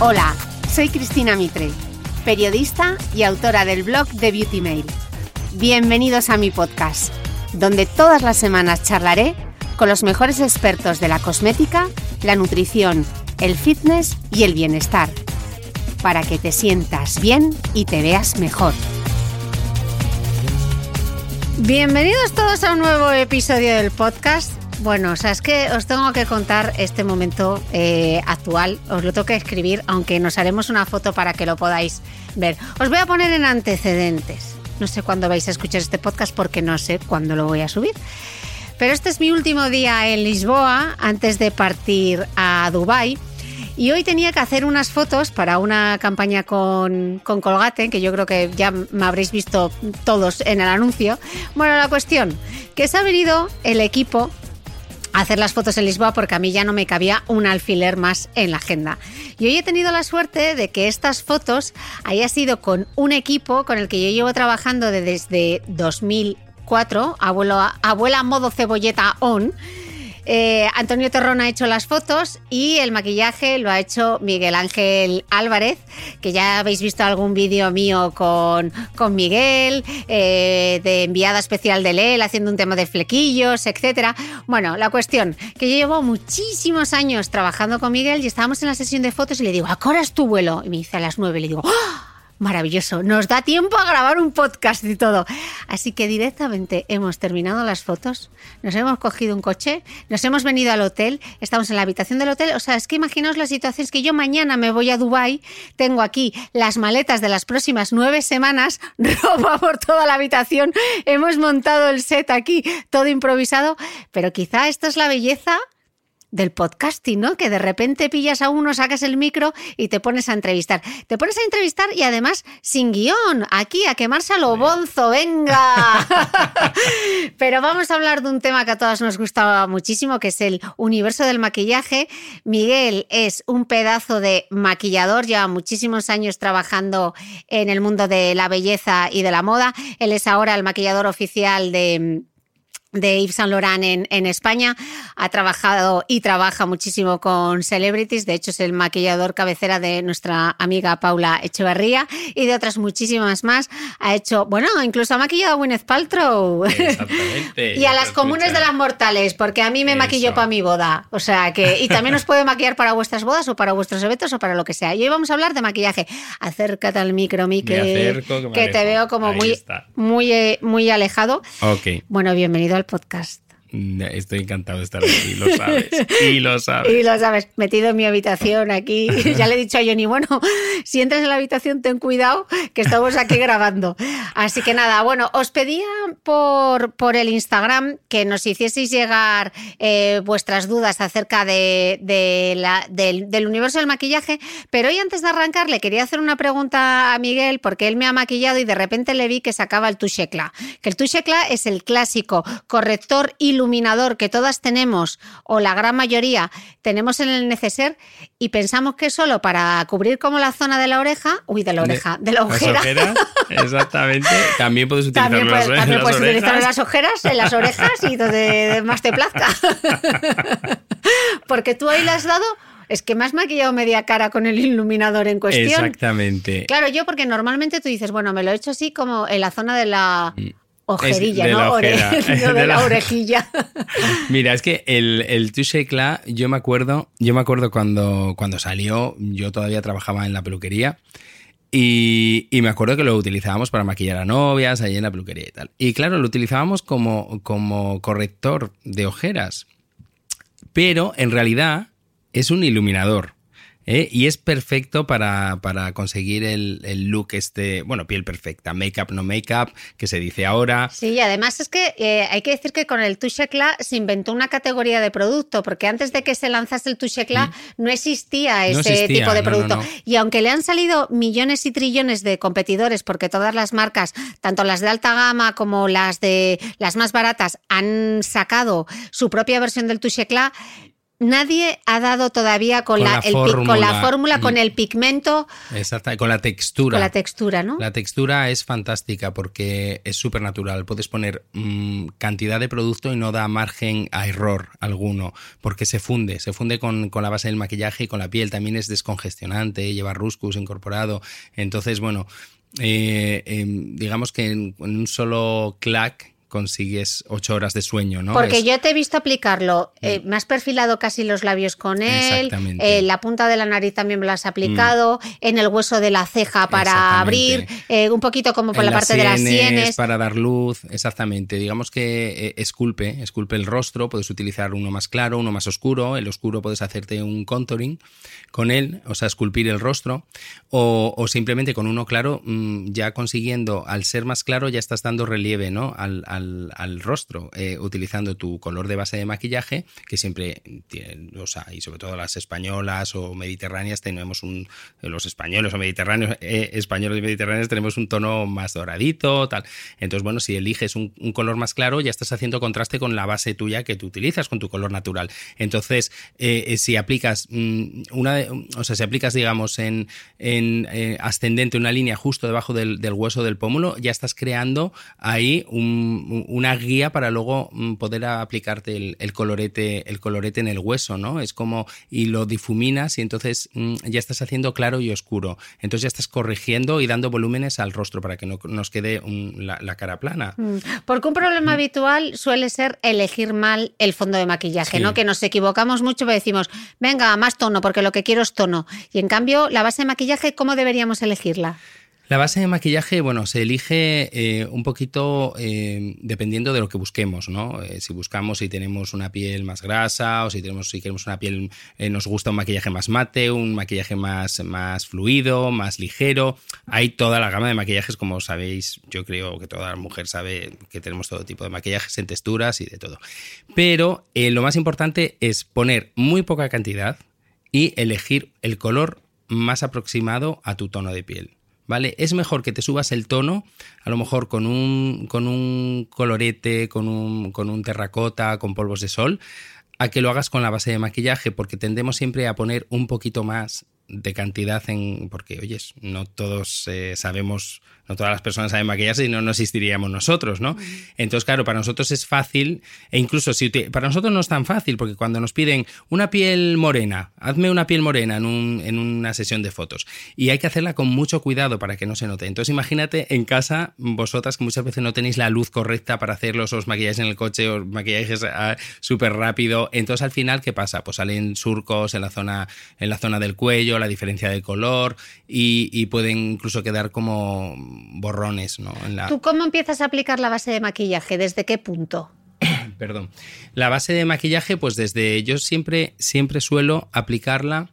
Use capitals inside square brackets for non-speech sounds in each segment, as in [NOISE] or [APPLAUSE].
Hola, soy Cristina Mitre, periodista y autora del blog de Beauty Mail. Bienvenidos a mi podcast, donde todas las semanas charlaré con los mejores expertos de la cosmética, la nutrición, el fitness y el bienestar, para que te sientas bien y te veas mejor. Bienvenidos todos a un nuevo episodio del podcast. Bueno, o sea, es que os tengo que contar este momento eh, actual, os lo tengo que escribir, aunque nos haremos una foto para que lo podáis ver. Os voy a poner en antecedentes. No sé cuándo vais a escuchar este podcast porque no sé cuándo lo voy a subir. Pero este es mi último día en Lisboa antes de partir a Dubái. Y hoy tenía que hacer unas fotos para una campaña con, con, Colgate, que yo creo que ya me habréis visto todos en el anuncio. Bueno, la cuestión, que se ha venido el equipo hacer las fotos en Lisboa porque a mí ya no me cabía un alfiler más en la agenda. Y hoy he tenido la suerte de que estas fotos haya sido con un equipo con el que yo llevo trabajando desde 2004, abuela, abuela modo cebolleta on eh, Antonio Terrón ha hecho las fotos y el maquillaje lo ha hecho Miguel Ángel Álvarez, que ya habéis visto algún vídeo mío con, con Miguel, eh, de enviada especial de LEL, haciendo un tema de flequillos, etc. Bueno, la cuestión, que yo llevo muchísimos años trabajando con Miguel y estábamos en la sesión de fotos y le digo, ¿a qué hora es tu vuelo? Y me dice a las nueve, y le digo, ¡Ah! Maravilloso, nos da tiempo a grabar un podcast y todo. Así que directamente hemos terminado las fotos, nos hemos cogido un coche, nos hemos venido al hotel, estamos en la habitación del hotel. O sea, es que imaginaos la situación, es que yo mañana me voy a Dubai, tengo aquí las maletas de las próximas nueve semanas, [LAUGHS] ropa por toda la habitación, hemos montado el set aquí, todo improvisado, pero quizá esto es la belleza del podcasting, ¿no? Que de repente pillas a uno, sacas el micro y te pones a entrevistar. Te pones a entrevistar y además sin guion, aquí a quemarse a lo bonzo, venga. [LAUGHS] Pero vamos a hablar de un tema que a todas nos gustaba muchísimo, que es el universo del maquillaje. Miguel es un pedazo de maquillador, lleva muchísimos años trabajando en el mundo de la belleza y de la moda. Él es ahora el maquillador oficial de de Yves Saint Laurent en, España. Ha trabajado y trabaja muchísimo con celebrities. De hecho, es el maquillador cabecera de nuestra amiga Paula Echeverría y de otras muchísimas más. Ha hecho, bueno, incluso ha maquillado a Gwyneth Paltrow. Exactamente. [LAUGHS] y a las comunes de las mortales, porque a mí me maquilló para mi boda. O sea que, y también os puede maquillar para vuestras bodas o para vuestros eventos o para lo que sea. Y hoy vamos a hablar de maquillaje. Acércate al micro, mi que, que, te veo como muy, muy, eh, muy alejado. Ok. Bueno, bienvenido al podcast. Estoy encantado de estar aquí, lo sabes. Y lo [LAUGHS] sabes. Y lo sabes, metido en mi habitación aquí. [LAUGHS] Ya le he dicho a Johnny, bueno, si entras en la habitación, ten cuidado, que estamos aquí [LAUGHS] grabando. Así que nada, bueno, os pedía por, por el Instagram que nos hicieseis llegar eh, vuestras dudas acerca de, la, del, del universo del maquillaje, pero hoy antes de arrancar le quería hacer una pregunta a Miguel, porque él me ha maquillado y de repente le vi que sacaba el touche que el touche es el clásico corrector iluminador que todas tenemos, o la gran mayoría tenemos en el neceser, y pensamos que solo para cubrir como la zona de la oreja, uy, de la oreja, de, la ojera. [LAUGHS] exactamente. También puedes utilizarlo en las, también puedes las ojeras, en las orejas y donde más te plazca. [LAUGHS] Porque tú ahí le has dado es que me has maquillado media cara con el iluminador en cuestión. Exactamente. Claro, yo porque normalmente tú dices, bueno, me lo he hecho así como en la zona de la ojerilla, ¿no? [LAUGHS] [LAUGHS] de, la, orejilla. [LAUGHS] Mira, es que el, el yo me acuerdo, yo me acuerdo cuando, cuando salió, yo todavía trabajaba en la peluquería. Y, y, me acuerdo que lo utilizábamos para maquillar a novias ahí en la peluquería y tal. Y claro, lo utilizábamos como, como corrector de ojeras. Pero en realidad es un iluminador. ¿Eh? Y es perfecto para, conseguir el, look este, bueno, piel perfecta, make-up, no make-up, que se dice ahora. Sí, y además es que eh, hay que decir que con el Touche Eclat se inventó una categoría de producto, porque antes de que se lanzase el Touche Eclat mm. no existía ese tipo de producto. y aunque le han salido millones y trillones de competidores, porque todas las marcas, tanto las de alta gama como las de las más baratas, han sacado su propia versión del Touche Eclat, nadie ha dado todavía con, la, fórmula, con el pigmento. Exacto, con la textura. Con la textura, ¿no? La textura es fantástica porque es súper natural. Puedes poner mm, cantidad de producto y no da margen a error alguno, porque se funde, se funde con, la base del maquillaje y con la piel. También es descongestionante, lleva ruscus incorporado. Entonces, bueno, eh, em, digamos que en un solo clack consigues ocho horas de sueño, ¿no? Porque yo te he visto aplicarlo. Eh, mm. me has perfilado casi los labios con él. Eh, la punta de la nariz también me lo has aplicado. Mm. En el hueso de la ceja para abrir. Eh, un poquito como por la parte de las sienes. Para dar luz. Exactamente. Digamos que esculpe, esculpe el rostro. Puedes utilizar uno más claro, uno más oscuro. El oscuro puedes hacerte un contouring con él, o sea, esculpir el rostro. O, simplemente con uno claro, mm, ya consiguiendo, al ser más claro, ya estás dando relieve, ¿no? al al, rostro eh, utilizando tu color de base de maquillaje, que siempre tienen, o sea, y sobre todo las españolas o mediterráneas tenemos un, los españoles o mediterráneos, eh, españoles y mediterráneos tenemos un tono más doradito, tal. Entonces, bueno, si eliges un, color más claro, ya estás haciendo contraste con la base tuya que tú utilizas, con tu color natural. Entonces, eh, si aplicas mm, una, o sea, si aplicas, digamos, en, en ascendente una línea justo debajo del, del hueso del pómulo, ya estás creando ahí un, una guía para luego mm, poder aplicarte el, colorete, el colorete en el hueso, ¿no? Es como, y lo difuminas y entonces mm, ya estás haciendo claro y oscuro. Entonces ya estás corrigiendo y dando volúmenes al rostro para que no nos quede la, cara plana. Mm. Porque un problema habitual suele ser elegir mal el fondo de maquillaje, ¿no? Que nos equivocamos mucho y decimos, venga, más tono, porque lo que quiero es tono. Y en cambio, la base de maquillaje, ¿cómo deberíamos elegirla? La base de maquillaje, bueno, se elige eh, un poquito eh, dependiendo de lo que busquemos, ¿no? Eh, si buscamos si tenemos una piel más grasa o si tenemos si queremos una piel, nos gusta un maquillaje más mate, un maquillaje más, más fluido, más ligero. Hay toda la gama de maquillajes, como sabéis, yo creo que toda mujer sabe que tenemos todo tipo de maquillajes en texturas y de todo. Pero lo más importante es poner muy poca cantidad y elegir el color más aproximado a tu tono de piel. ¿Vale? Es mejor que te subas el tono, a lo mejor con un, con un colorete, con un, con un terracota, con polvos de sol, a que lo hagas con la base de maquillaje, porque tendemos siempre a poner un poquito más de cantidad en. Porque, oyes, no todos eh, sabemos no todas las personas saben maquillarse y no, no existiríamos nosotros, ¿no? Entonces, claro, para nosotros es fácil, e incluso si para nosotros no es tan fácil, porque cuando nos piden una piel morena, hazme una piel morena en, un, en una sesión de fotos, y hay que hacerla con mucho cuidado para que no se note. Entonces, imagínate en casa, vosotras que muchas veces no tenéis la luz correcta para hacerlos, os maquilláis en el coche, os maquilláis súper rápido. Entonces, al final, ¿qué pasa? Pues salen surcos en la zona, en la zona del cuello, la diferencia de color, y, y pueden incluso quedar como borrones. ¿no? ¿Tú cómo empiezas a aplicar la base de maquillaje? ¿Desde qué punto? [COUGHS] Perdón. La base de maquillaje, pues desde yo siempre, siempre suelo aplicarla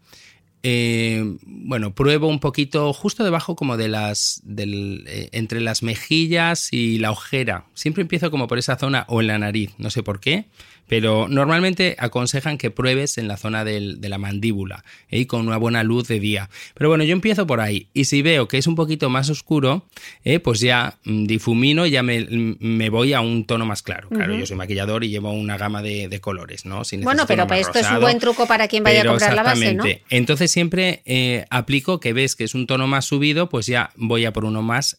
eh, bueno, pruebo un poquito justo debajo como de las, del, eh, entre las mejillas y la ojera. Siempre empiezo como por esa zona o en la nariz, no sé por qué. Pero normalmente aconsejan que pruebes en la zona de la mandíbula y ¿eh? con una buena luz de día. Pero bueno, yo empiezo por ahí y si veo que es un poquito más oscuro, ¿eh? pues ya mm, difumino y ya me, voy a un tono más claro. Claro, yo soy maquillador y llevo una gama de, colores, ¿no? bueno, pero esto es un buen truco para quien vaya a comprar la base, ¿no? Entonces siempre eh, aplico que ves que es un tono más subido, pues ya voy a por uno más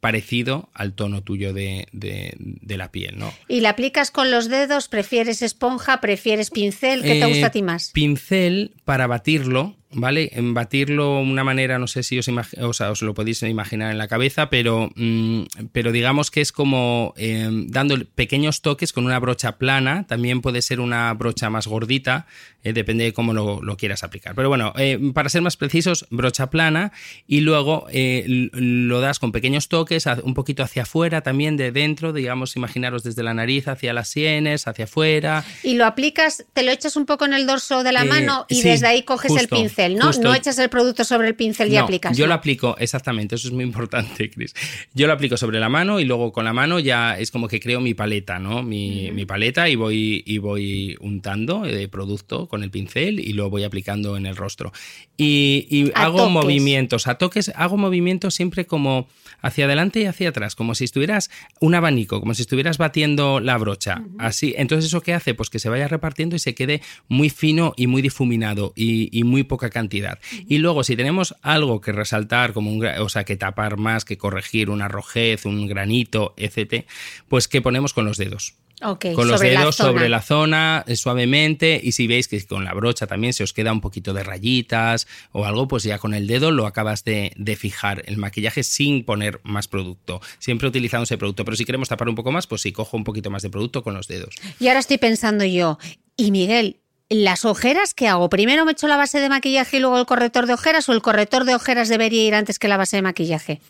parecido al tono tuyo de, de, la piel, ¿no? ¿Y la aplicas con los dedos? ¿Prefieres esponja? ¿Prefieres pincel? ¿Qué te gusta a ti más? Pincel para batirlo ¿vale? En batirlo de una manera, no sé si os, o sea, os lo podéis imaginar en la cabeza, pero, mm, pero digamos que es como eh, dando pequeños toques con una brocha plana, también puede ser una brocha más gordita, eh, depende de cómo lo, quieras aplicar. Pero bueno, eh, para ser más precisos, brocha plana y luego lo das con pequeños toques, un poquito hacia afuera también de dentro, digamos, imaginaros desde la nariz hacia las sienes, hacia afuera. Y lo aplicas, te lo echas un poco en el dorso de la mano y desde ahí coges el pincel. ¿No? no echas el producto sobre el pincel y aplicas. Yo lo aplico, exactamente, eso es muy importante, Chris. Yo lo aplico sobre la mano y luego con la mano ya es como que creo mi paleta, ¿no? Mi, paleta y voy, y voy untando el producto con el pincel y lo voy aplicando en el rostro. Y, hago movimientos, a toques, hago movimientos siempre como hacia adelante y hacia atrás, como si estuvieras un abanico, como si estuvieras batiendo la brocha. Así, entonces eso qué hace, pues que se vaya repartiendo y se quede muy fino y muy difuminado y, muy poca cantidad. Y luego si tenemos algo que resaltar, como un, o sea, que tapar más, que corregir una rojez, un granito, etc., pues que ponemos con los dedos con los dedos sobre la zona eh, suavemente y si veis que con la brocha también se os queda un poquito de rayitas o algo, pues ya con el dedo lo acabas de, fijar el maquillaje sin poner más producto. Siempre utilizando ese producto, pero si queremos tapar un poco más, pues sí, cojo un poquito más de producto con los dedos. Y ahora estoy pensando yo, y Miguel, ¿las ojeras qué hago? ¿Primero me echo la base de maquillaje y luego el corrector de ojeras o el corrector de ojeras debería ir antes que la base de maquillaje?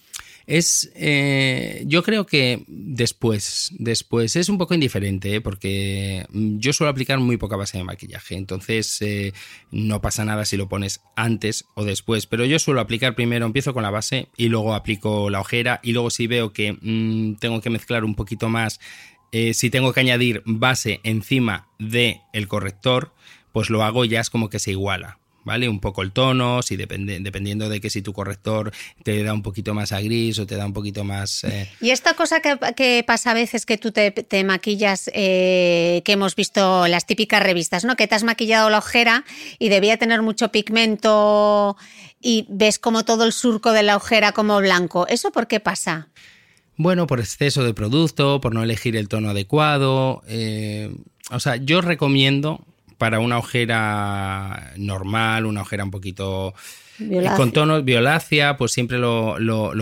Es, eh, yo creo que después, después es un poco indiferente, ¿eh? porque yo suelo aplicar muy poca base de maquillaje, entonces eh, no pasa nada si lo pones antes o después, pero yo suelo aplicar primero, empiezo con la base y luego aplico la ojera y luego si veo que mm, tengo que mezclar un poquito más, si tengo que añadir base encima del el corrector, pues lo hago ya es como que se iguala. ¿vale? Un poco el tono, si depende, dependiendo de que si tu corrector te da un poquito más a gris o te da un poquito más... Eh, y esta cosa que, pasa a veces que tú te, maquillas, eh, que hemos visto las típicas revistas, ¿no? Que te has maquillado la ojera y debía tener mucho pigmento y ves como todo el surco de la ojera como blanco. ¿Eso por qué pasa? Bueno, por exceso de producto, por no elegir el tono adecuado. Eh, o sea, yo recomiendo para una ojera normal, una ojera un poquito eh, con tonos violácea, pues siempre lo,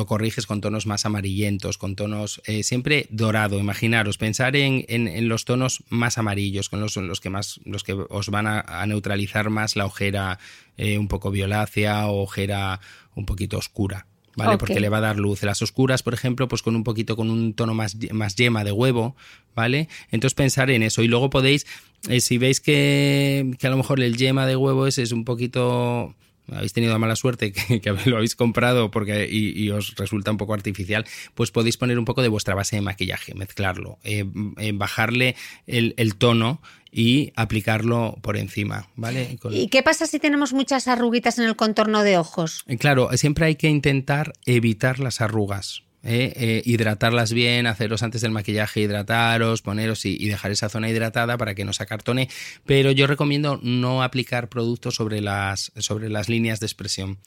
corriges con tonos más amarillentos, con tonos eh, siempre dorado. Imaginaros, pensar en, los tonos más amarillos, con los, los, que más, los que os van a, neutralizar más la ojera eh, un poco violácea o ojera un poquito oscura. ¿Vale? Porque le va a dar luz. Las oscuras, por ejemplo, pues con un poquito, con un tono más, más yema de huevo, ¿vale? Entonces pensar en eso. Y luego podéis, eh, si veis que, que, a lo mejor el yema de huevo ese es un poquito habéis tenido mala suerte que, [LAUGHS] lo habéis comprado porque y, os resulta un poco artificial, pues podéis poner un poco de vuestra base de maquillaje, mezclarlo, eh, eh, bajarle el, el, tono y aplicarlo por encima, ¿vale? ¿Y qué pasa si tenemos muchas arruguitas en el contorno de ojos? Eh, claro, siempre hay que intentar evitar las arrugas. ¿eh? Eh, hidratarlas bien, haceros antes del maquillaje, hidrataros, poneros y, dejar esa zona hidratada para que no se acartone. Pero yo recomiendo no aplicar productos sobre las, sobre las líneas de expresión.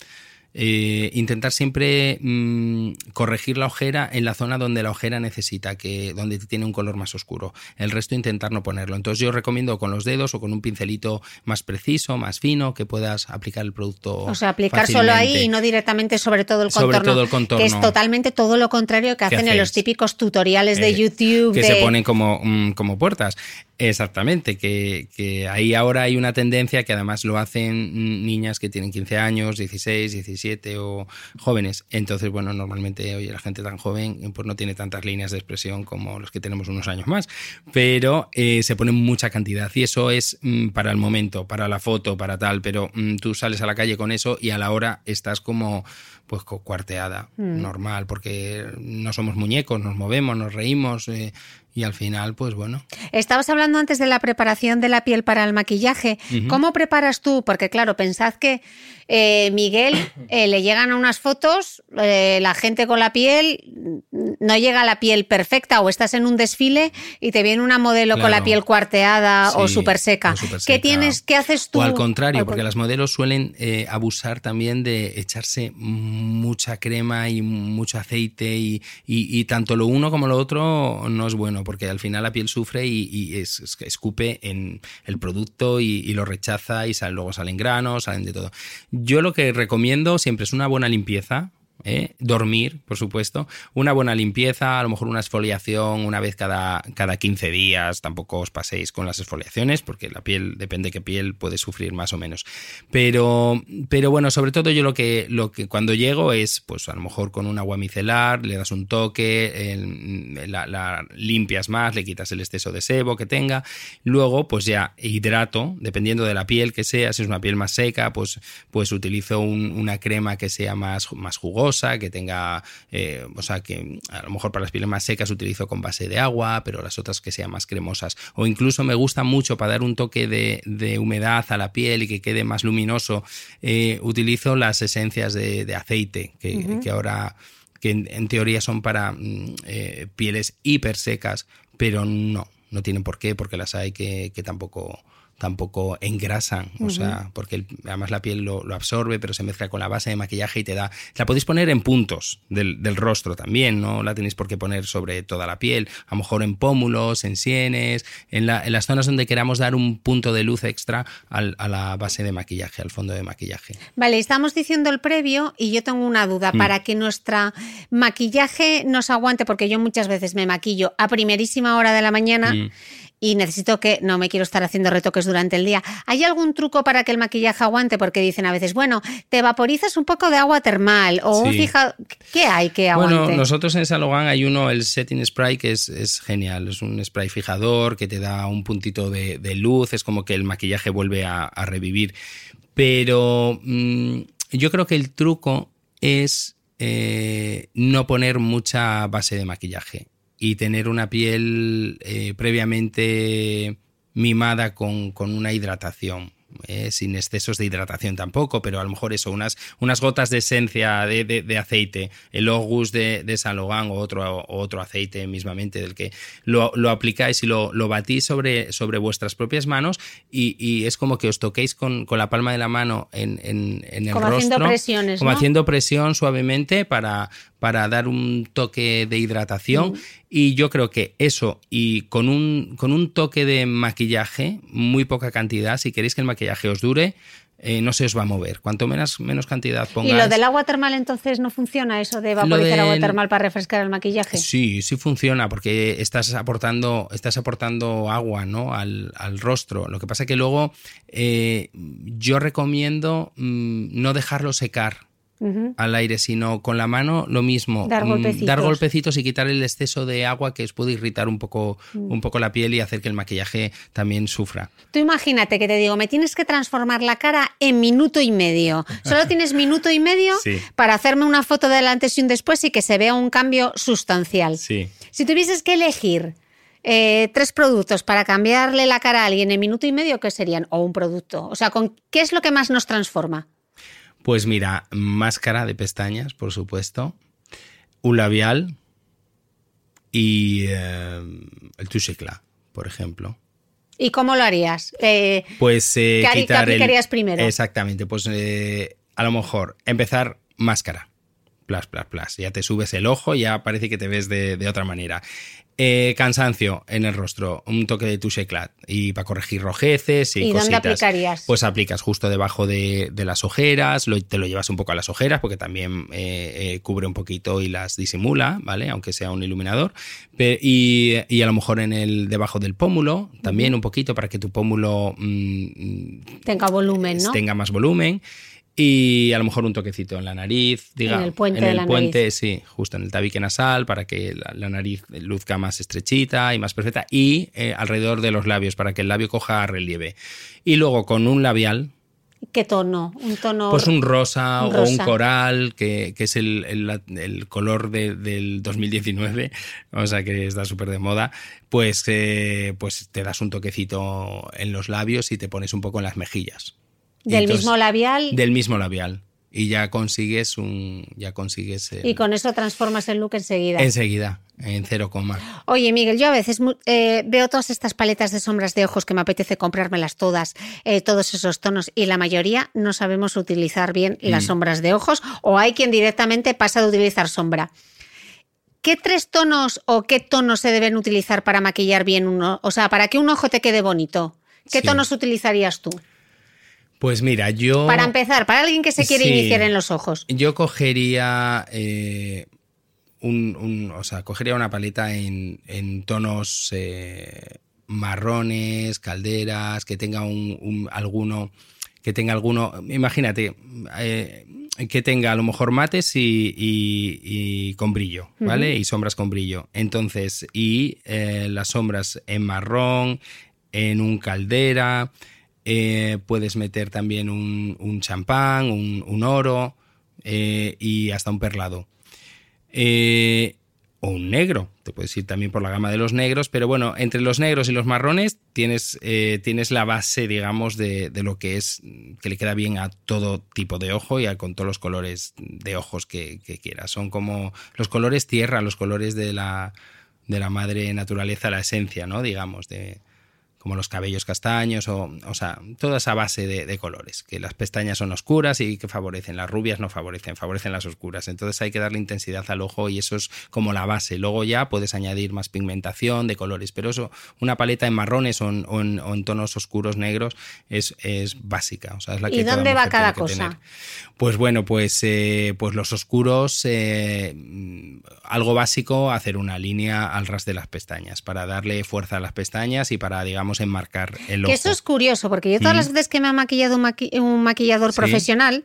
Eh, intentar siempre mm, corregir la ojera en la zona donde la ojera necesita, que donde tiene un color más oscuro. El resto intentar no ponerlo. Entonces yo recomiendo con los dedos o con un pincelito más preciso, más fino, que puedas aplicar el producto. O sea, aplicar solo ahí y no directamente sobre todo el contorno. Sobre todo el contorno. Que es totalmente todo lo contrario que hacen en los típicos tutoriales de YouTube. Que se ponen como, mm, como puertas. Exactamente, que, ahí ahora hay una tendencia que además lo hacen niñas que tienen 15 años, 16, 17 o jóvenes. Entonces, bueno, normalmente, oye, la gente tan joven pues no tiene tantas líneas de expresión como los que tenemos unos años más, pero eh, se pone mucha cantidad y eso es mm, para el momento, para la foto, para tal, pero mm, tú sales a la calle con eso y a la hora estás como pues cuarteada, mm. normal, porque no somos muñecos, nos movemos, nos reímos, eh, y al final, pues bueno. Estabas hablando antes de la preparación de la piel para el maquillaje. ¿Cómo preparas tú? Porque claro, pensad que eh, Miguel eh, le llegan unas fotos, eh, la gente con la piel no llega a la piel perfecta o estás en un desfile y te viene una modelo con la piel cuarteada o súper seca. ¿Qué tienes, qué haces tú? O al contrario, porque las modelos suelen abusar también de echarse mucha crema y mucho aceite y, tanto lo uno como lo otro no es bueno porque al final la piel sufre y, escupe en el producto y, lo rechaza y luego salen granos, salen de todo. Yo lo que recomiendo siempre es una buena limpieza, ¿eh? dormir, por supuesto, una buena limpieza, a lo mejor una exfoliación una vez cada, cada 15 días, tampoco os paséis con las exfoliaciones porque la piel, depende de qué piel, puede sufrir más o menos. Pero, pero bueno, sobre todo yo lo que, lo que cuando llego es, pues a lo mejor con un agua micelar, le das un toque, la, limpias más, le quitas el exceso de sebo que tenga, luego pues ya hidrato, dependiendo de la piel que sea, si es una piel más seca, pues, pues utilizo una crema que sea más, más jugosa, que tenga, eh, o sea, que a lo mejor para las pieles más secas utilizo con base de agua, pero las otras que sean más cremosas. O incluso me gusta mucho para dar un toque de, humedad a la piel y que quede más luminoso, eh, utilizo las esencias de, aceite, que, ahora que en, teoría son para mm, eh, pieles hiper secas, pero no, no tienen por qué, porque las hay que, que tampoco tampoco engrasan, o sea, porque además la piel lo, absorbe, pero se mezcla con la base de maquillaje y te da... La podéis poner en puntos del, rostro también, no la tenéis por qué poner sobre toda la piel, a lo mejor en pómulos, en sienes, en, las zonas donde queramos dar un punto de luz extra a la base de maquillaje, al fondo de maquillaje. Vale, estamos diciendo el previo y yo tengo una duda, mm. para que nuestra maquillaje nos aguante, porque yo muchas veces me maquillo a primerísima hora de la mañana. Mm y necesito que no me quiero estar haciendo retoques durante el día. ¿Hay algún truco para que el maquillaje aguante? Porque dicen a veces, bueno, te vaporizas un poco de agua termal o un fija... ¿Qué hay que aguante? Bueno, nosotros en Salogan hay uno, el Setting Spray, que es, genial. Es un spray fijador que te da un puntito de, luz, es como que el maquillaje vuelve a, revivir. Pero mm, yo creo que el truco es eh, no poner mucha base de maquillaje y tener una piel eh, previamente mimada con, con una hidratación. Eh, sin excesos de hidratación tampoco, pero a lo mejor eso, unas, unas gotas de esencia de, aceite, el Ogus de, de Logan o otro, otro aceite mismamente del que lo, aplicáis y lo, batís sobre, sobre vuestras propias manos y, es como que os toquéis con, la palma de la mano en, el como rostro. Haciendo presiones, como haciendo presión suavemente para, para dar un toque de hidratación. Y yo creo que eso, y con un, con un toque de maquillaje, muy poca cantidad, si queréis que el maquillaje os dure, eh, no se os va a mover. Cuanto menos, menos cantidad pongáis. ¿Y lo del agua termal entonces no funciona, eso de vaporizar agua termal para refrescar el maquillaje? Sí, sí funciona, porque estás aportando, estás aportando agua ¿no? al, rostro. Lo que pasa que luego eh, yo recomiendo mm, no dejarlo secar al aire, sino con la mano lo mismo. Dar mm, golpecitos. Dar golpecitos y quitar el exceso de agua que os puede irritar un poco, mm. un poco la piel y hacer que el maquillaje también sufra. Tú imagínate que te digo, me tienes que transformar la cara en minuto y medio. Solo tienes minuto y medio [LAUGHS] para hacerme una foto del antes y un después y que se vea un cambio sustancial. Sí. Si tuvieses que elegir eh, tres productos para cambiarle la cara a alguien en minuto y medio, ¿qué serían? O un producto. O sea, ¿con qué es lo que más nos transforma? Pues mira, máscara de pestañas, por supuesto, un labial y eh, el touchecla, por ejemplo. ¿Y cómo lo harías? Eh, pues eh, ¿qué, quitar aplicarías primero? Exactamente, pues a lo mejor empezar máscara plas, plas, plas. Ya te subes el ojo, ya parece que te ves de, de otra manera. Eh, cansancio en el rostro, un toque de touche eclat y para corregir rojeces y, ¿Y cositas. dónde aplicarías? Pues aplicas justo debajo de, de las ojeras, lo- te lo llevas un poco a las ojeras porque también eh, eh, cubre un poquito y las disimula, ¿vale? Aunque sea un iluminador. Y, y a lo mejor en el debajo del pómulo, también un poquito para que tu pómulo mm, Tenga volumen, ¿no? tenga más volumen. Y a lo mejor un toquecito en la nariz, diga, En el puente en de el la puente, nariz. sí, justo en el tabique nasal para que la, la nariz luzca más estrechita y más perfecta y eh, alrededor de los labios para que el labio coja relieve. Y luego con un labial, ¿Qué tono? Un tono. pues un rosa, o un coral, que, que es el, el- el color de- del 2019, [LAUGHS] o sea que está súper de moda, pues, eh, pues te das un toquecito en los labios y te pones un poco en las mejillas. Del entonces- mismo labial. del mismo labial. Y ya consigues un. Ya consigues. el- Y con eso transformas el look enseguida. Enseguida, en cero coma. Oye, Miguel, yo a veces eh, veo todas estas paletas de sombras de ojos que me apetece comprármelas todas, eh, todos esos tonos, y la mayoría no sabemos utilizar bien Mm. las sombras de ojos, o hay quien directamente pasa de utilizar sombra. ¿Qué tres tonos o qué tonos se deben utilizar para maquillar bien uno? O sea, para que un ojo te quede bonito. ¿Qué Sí. tonos utilizarías tú? Pues mira, yo. Para empezar, para alguien que se quiere Sí. iniciar en los ojos. Yo cogería. eh, un, un- o sea, cogería una paleta en, en tonos eh, marrones, calderas, que tenga un, un- alguno. Que tenga alguno. Imagínate. eh, que tenga a lo mejor mates y, y- y con brillo, ¿vale? Y sombras con brillo. Entonces, y eh, las sombras en marrón, en un caldera, eh, puedes meter también un, un champán, un, un oro eh, y hasta un perlado. Eh, o un negro, te puedes ir también por la gama de los negros, pero bueno, entre los negros y los marrones tienes, eh, tienes la base, digamos, de, de lo que es, que le queda bien a todo tipo de ojo y a, con todos los colores de ojos que, que quieras. Son como los colores tierra, los colores de la, de la madre naturaleza, la esencia, ¿no? Digamos, de, como los cabellos castaños, o, o sea, toda esa base de, de colores, que las pestañas son oscuras y que favorecen, las rubias no favorecen, favorecen las oscuras. Entonces hay que darle intensidad al ojo y eso es como la base. Luego ya puedes añadir más pigmentación de colores, pero eso, una paleta en marrones o en, o en- o en tonos oscuros negros es, es básica. O sea, es la que ¿Y dónde va cada cosa? tener. Pues bueno, pues, eh, pues los oscuros, eh, algo básico, hacer una línea al ras de las pestañas para darle fuerza a las pestañas y para, digamos, enmarcar el ojo. Que eso es curioso, porque yo todas Mm. las veces que me ha maquillado un, maqui- un maquillador Sí. profesional,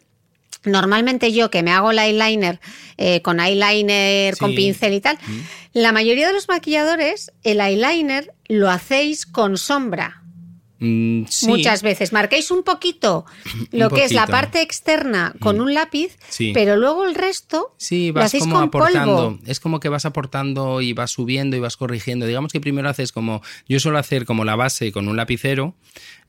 normalmente yo que me hago el eyeliner eh, con eyeliner, con pincel y tal, Mm. la mayoría de los maquilladores, el eyeliner lo hacéis con sombra. Mm, sí. Muchas veces marquéis un poquito [LAUGHS] lo Un que es la parte externa con Mm. un lápiz, Sí. pero luego el resto Sí, lo vas hacéis como con aportando. polvo. Es como que vas aportando y vas subiendo y vas corrigiendo. Digamos que primero haces como. Yo suelo hacer como la base con un lapicero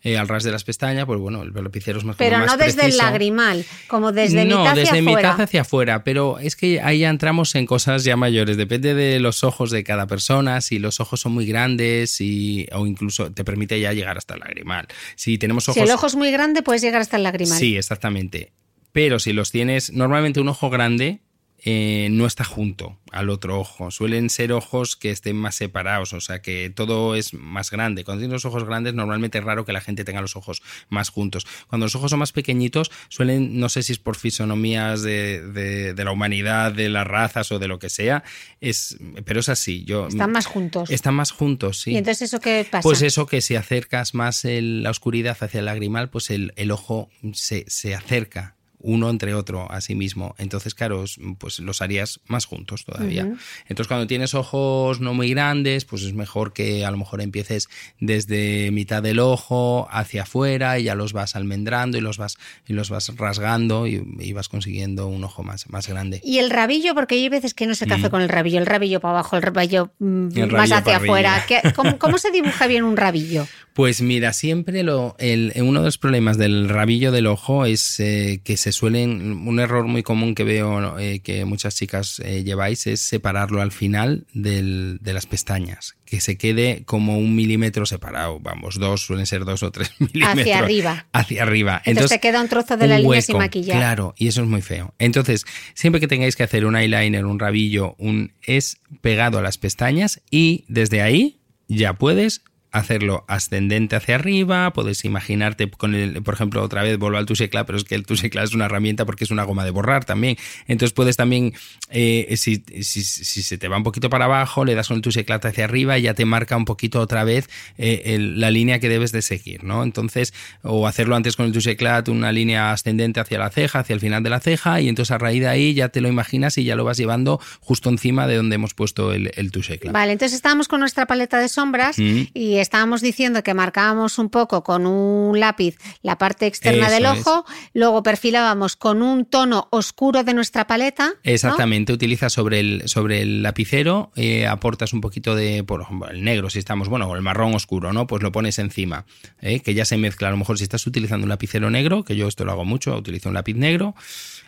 eh, al ras de las pestañas. Pues bueno, el lapicero es más como Pero más no desde el lagrimal, como desde no, mitad hacia desde afuera. mitad hacia afuera, pero es que ahí ya entramos en cosas ya mayores. Depende de los ojos de cada persona, si los ojos son muy grandes y, o incluso te permite ya llegar hasta el lagrimal. Si tenemos ojos... Si el ojo es muy grande, puedes llegar hasta el lagrimal. Sí, exactamente. Pero si los tienes, normalmente un ojo grande eh, no está junto al otro ojo. Suelen ser ojos que estén más separados, o sea que todo es más grande. Cuando tienes los ojos grandes, normalmente es raro que la gente tenga los ojos más juntos. Cuando los ojos son más pequeñitos, suelen, no sé si es por fisonomías de, de- de la humanidad, de las razas o de lo que sea, es, pero es así. Yo, Están más juntos. Están más juntos, sí. ¿Y entonces eso qué pasa? Pues eso que si acercas más el- la oscuridad hacia el lagrimal, pues el, el ojo se, se acerca uno entre otro a sí mismo. Entonces, claro, es- pues los harías más juntos todavía. Entonces, cuando tienes ojos no muy grandes, pues es mejor que a lo mejor empieces desde mitad del ojo hacia afuera y ya los vas almendrando y los vas, y los vas rasgando y, y vas consiguiendo un ojo más, más grande. Y el rabillo, porque hay veces que no qué hace Mm. con el rabillo, el rabillo para abajo, el rabillo mm, más hacia afuera. arriba. ¿Qué- cómo, cómo se dibuja bien un rabillo? Pues mira, siempre lo, el, uno de los problemas del rabillo del ojo es eh, que se se suelen, un error muy común que veo eh, que muchas chicas eh, lleváis es separarlo al final del, de las pestañas, que se quede como un milímetro separado, vamos, dos, suelen ser dos o tres [LAUGHS] milímetros. Hacia arriba. Hacia arriba. Entonces, Entonces, te queda un trozo de la línea sin maquillar. Claro, y eso es muy feo. Entonces, siempre que tengáis que hacer un eyeliner, un rabillo, un es pegado a las pestañas y desde ahí ya puedes hacerlo ascendente hacia arriba, puedes imaginarte con el, por ejemplo, otra vez vuelvo al Touche Club, pero es que el Touche Club es una herramienta porque es una goma de borrar también. Entonces puedes también, eh, si, si, si, se te va un poquito para abajo, le das con el Touche Club hacia arriba y ya te marca un poquito otra vez eh, el, la línea que debes de seguir, ¿no? Entonces, o hacerlo antes con el Touche Club, una línea ascendente hacia la ceja, hacia el final de la ceja, y entonces a raíz de ahí ya te lo imaginas y ya lo vas llevando justo encima de donde hemos puesto el, el Touche Club. Vale, entonces estábamos con nuestra paleta de sombras Mm. y estábamos diciendo que marcábamos un poco con un lápiz la parte externa Eso del ojo, luego perfilábamos con un tono oscuro de nuestra paleta. ¿no? Exactamente, utilizas sobre el, sobre el lapicero, eh, aportas un poquito de, por ejemplo, el negro, si estamos, bueno, o el marrón oscuro, ¿no? Pues lo pones encima, ¿eh? que ya se mezcla. A lo mejor si estás utilizando un lapicero negro, que yo esto lo hago mucho, utilizo un lápiz negro,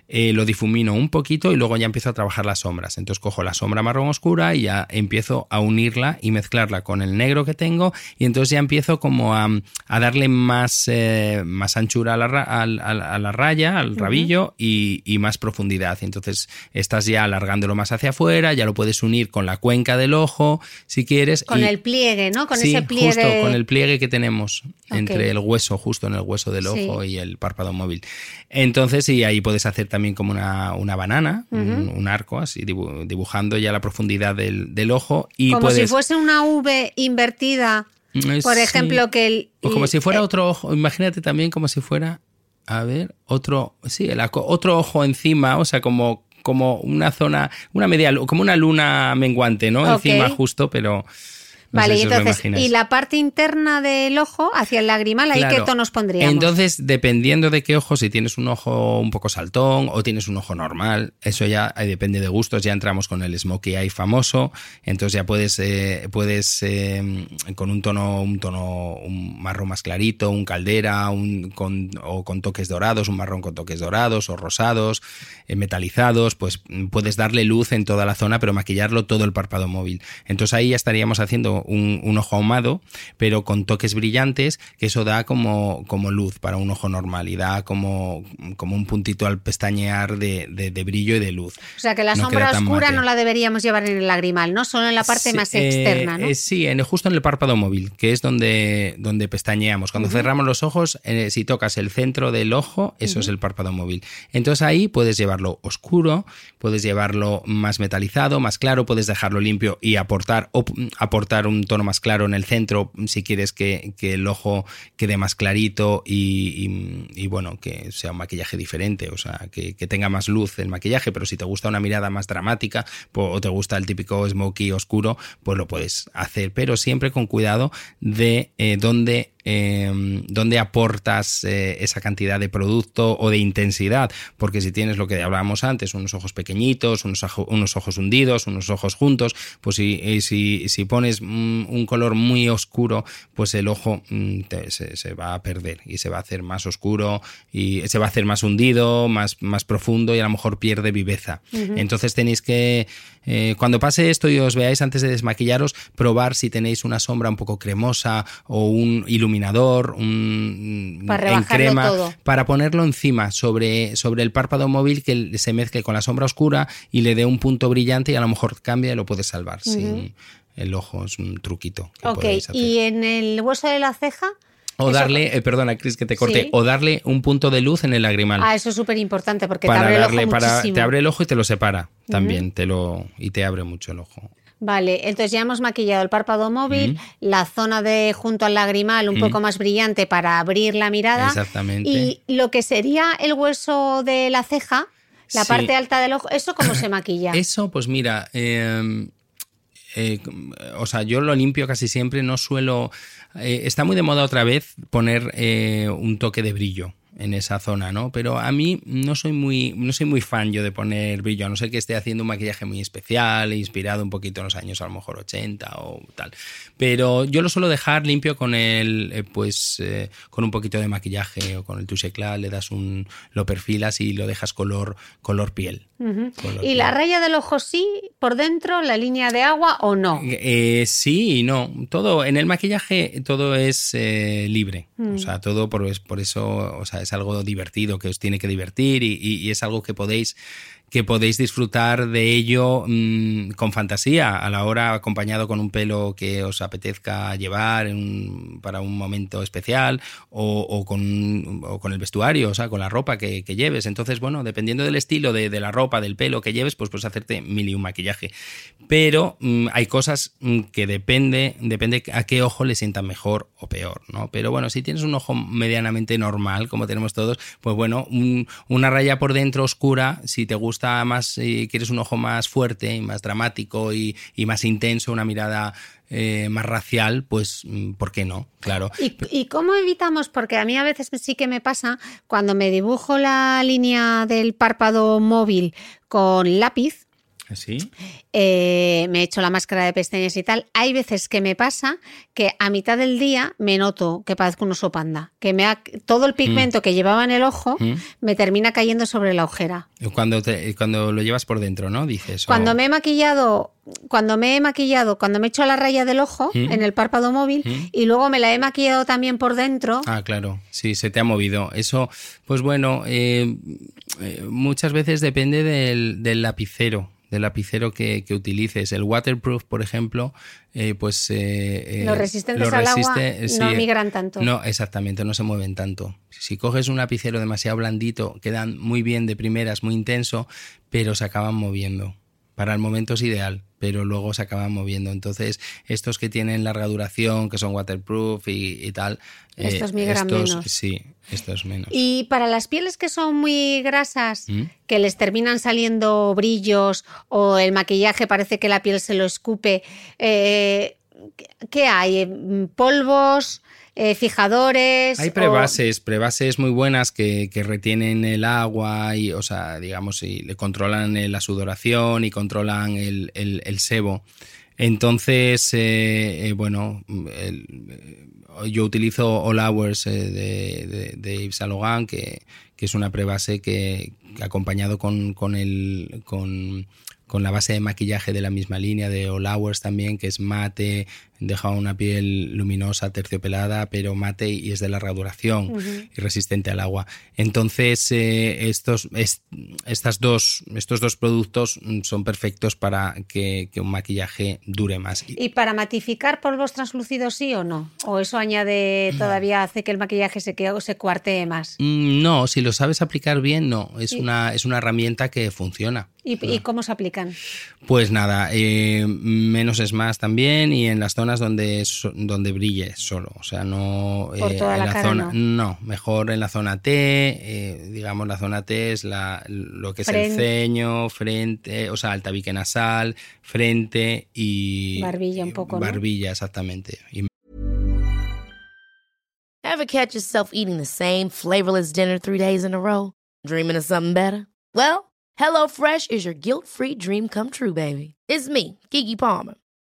eh, lo difumino un poquito y luego ya empiezo a trabajar las sombras. Entonces cojo la sombra marrón oscura y ya empiezo a unirla y mezclarla con el negro que tengo y entonces ya empiezo como a, a darle más, eh, más anchura a la, a la raya, al rabillo y, y más profundidad. Y entonces estás ya alargándolo más hacia afuera, ya lo puedes unir con la cuenca del ojo si quieres. Con y- el pliegue, ¿no? Con sí, ese pliegue. justo con el pliegue que tenemos entre el hueso, justo en el hueso del Sí. ojo y el párpado móvil. Entonces, y ahí puedes hacer también como una, una banana, un, un arco, así dibu- dibujando ya la profundidad del, del ojo. Y Como puedes, si fuese una V invertida. Eh, Por sí. ejemplo, que el. O como si fuera eh, otro ojo, imagínate también como si fuera, a ver, otro, sí, el otro ojo encima, o sea, como, como una zona, una media, como una luna menguante, ¿no? Encima justo, pero... no Vale, y si entonces, y la parte interna del ojo, hacia el lagrimal, ¿ahí qué tonos pondríamos? Entonces, dependiendo de qué ojo, si tienes un ojo un poco saltón o tienes un ojo normal, eso ya depende de gustos. Ya entramos con el smokey eye famoso. Entonces ya puedes, eh, puedes eh, con un tono, un tono un marrón más clarito, un caldera, un con, o con toques dorados, un marrón con toques dorados o rosados, eh, metalizados, pues mm, puedes darle luz en toda la zona, pero maquillarlo todo el párpado móvil. Entonces ahí ya estaríamos haciendo un, un ojo ahumado, pero con toques brillantes, que eso da como, como luz para un ojo normal y da como, como un puntito al pestañear de, de- de brillo y de luz. o sea, que la no sombra oscura mate. no la deberíamos llevar en el lagrimal, ¿no? Solo en la parte Sí, más eh, externa, ¿no? eh, sí, en, justo en el párpado móvil, que es donde, donde pestañeamos. Cuando cerramos los ojos, eh, si tocas el centro del ojo, eso es el párpado móvil. Entonces ahí puedes llevarlo oscuro, puedes llevarlo más metalizado, más claro, puedes dejarlo limpio y aportar, aportar un tono más claro en el centro si quieres que, el ojo quede más clarito y, bueno, que sea un maquillaje diferente, o sea, que, tenga más luz el maquillaje, pero si te gusta una mirada más dramática o te gusta el típico smoky oscuro, pues lo puedes hacer, pero siempre con cuidado de eh, dónde eh, dónde aportas eh, esa cantidad de producto o de intensidad, porque si tienes lo que hablábamos antes, unos ojos pequeñitos, unos, unos ojos hundidos, unos ojos juntos, pues si, eh, si, si pones mm, un color muy oscuro, pues el ojo mm, te- se, se va a perder y se va a hacer más oscuro y se va a hacer más hundido, más, más profundo y a lo mejor pierde viveza. Entonces tenéis que, eh, cuando pase esto y os veáis antes de desmaquillaros, probar si tenéis una sombra un poco cremosa o un iluminador, un Para en crema, todo. para ponerlo encima sobre, sobre el párpado móvil que se mezcle con la sombra oscura y le dé un punto brillante y a lo mejor cambia y lo puedes salvar. sin el ojo es un truquito. Que ok, hacer. y en el hueso de la ceja. O eso- darle, eh, perdona, Cris, que te corte, Sí. o darle un punto de luz en el lagrimal. Ah, eso es súper importante porque te para abre el ojo para, te abre el ojo y te lo separa también, te lo, y te abre mucho el ojo. Vale, entonces ya hemos maquillado el párpado móvil, la zona de junto al lagrimal un poco más brillante para abrir la mirada. Exactamente. Y lo que sería el hueso de la ceja, la Sí. parte alta del ojo, ¿eso cómo se maquilla? Eso, pues mira, eh, eh, o sea, yo lo limpio casi siempre, no suelo... eh, está muy de moda otra vez poner eh, un toque de brillo. En esa zona, ¿no? Pero a mí no soy muy, no soy muy fan yo de poner brillo, a no ser que esté haciendo un maquillaje muy especial, inspirado un poquito en los años a lo mejor 80 o tal. Pero yo lo suelo dejar limpio con el, eh, pues, eh, con un poquito de maquillaje o con el touche eclat, le das un, lo perfilas y lo dejas color, color piel. ¿Y la raya del ojo sí, por dentro, la línea de agua o no? Eh, sí y no. Todo, en el maquillaje todo es libre. O mm. sea, todo por, por eso, o sea, es algo divertido que os tiene que divertir y, es algo que podéis que podéis disfrutar de ello mm, con fantasía, a la hora acompañado con un pelo que os apetezca llevar para un momento especial o, con, con, el vestuario, o sea, con la ropa que, lleves. Entonces, bueno, dependiendo del estilo de, la ropa, del pelo que lleves, pues puedes hacerte mil y un maquillaje. Pero mm, hay cosas mm, que depende, depende a qué ojo le sientan mejor o peor, ¿no? Pero bueno, si tienes un ojo medianamente normal, como tenemos todos, pues bueno, una raya por dentro oscura, si te gusta más, y quieres un ojo más fuerte y más dramático y, más intenso, una mirada eh, más racial, pues mm, ¿por qué no? Claro. ¿Y, cómo evitamos? Porque a mí a veces sí que me pasa cuando me dibujo la línea del párpado móvil con lápiz. ¿Sí? Eh, me he hecho la máscara de pestañas y tal. Hay veces que me pasa que a mitad del día me noto que parezco un oso panda, que me ha, todo el pigmento mm. que llevaba en el ojo mm. me termina cayendo sobre la ojera. Cuando, cuando lo llevas por dentro, ¿no? Dices. Cuando me he maquillado, cuando me he maquillado, cuando me he hecho la raya del ojo mm. en el párpado móvil y luego me la he maquillado también por dentro. Ah, claro, sí, se te ha movido. Eso, pues bueno, eh, eh, muchas veces depende del lapicero del lapicero que, utilices. El waterproof, por ejemplo, eh, pues... Eh, eh, los resistentes al agua no migran tanto. No, exactamente, no se mueven tanto. Si coges un lapicero demasiado blandito, quedan muy bien de primeras, muy intenso, pero se acaban moviendo. Para el momento es ideal, pero luego se acaban moviendo. Entonces, estos que tienen larga duración, que son waterproof y, tal... Estos migran menos. Sí, estos menos. Y para las pieles que son muy grasas, ¿Mm? que les terminan saliendo brillos o el maquillaje parece que la piel se lo escupe, eh, ¿qué hay? ¿Polvos? Eh, fijadores. Hay prebases, prebases muy buenas que, retienen el agua y, o sea, digamos, y le controlan eh, la sudoración y controlan el, sebo. Entonces, eh, bueno, yo utilizo All Hours de, de, Yves Saint Laurent, que, que, es una prebase que, acompañado con, con, el, con, con la base de maquillaje de la misma línea de All Hours también, que es mate, deja una piel luminosa, terciopelada, pero mate y es de larga duración y resistente al agua. Entonces, eh, estos, estas dos, estos dos productos son perfectos para que, un maquillaje dure más. ¿Y para matificar polvos translúcidos sí o no? ¿O eso añade, todavía hace que el maquillaje se, se cuartee más? Mm, no, si lo sabes aplicar bien, no. Es, una, es una herramienta que funciona. ¿Y, cómo se aplican? Pues nada, eh, menos es más también y en las zonas donde, donde brille solo, o sea, no eh, en la, zona, no. mejor en la zona T, eh, digamos la zona T es la, lo que es el ceño, frente, o sea, el tabique nasal, frente y barbilla un poco, Barbilla, exactamente. Ever catch yourself eating the same flavorless dinner three days in a row? Dreaming of something better? Well, HelloFresh is your guilt-free dream come true, baby. It's me, Kiki Palmer.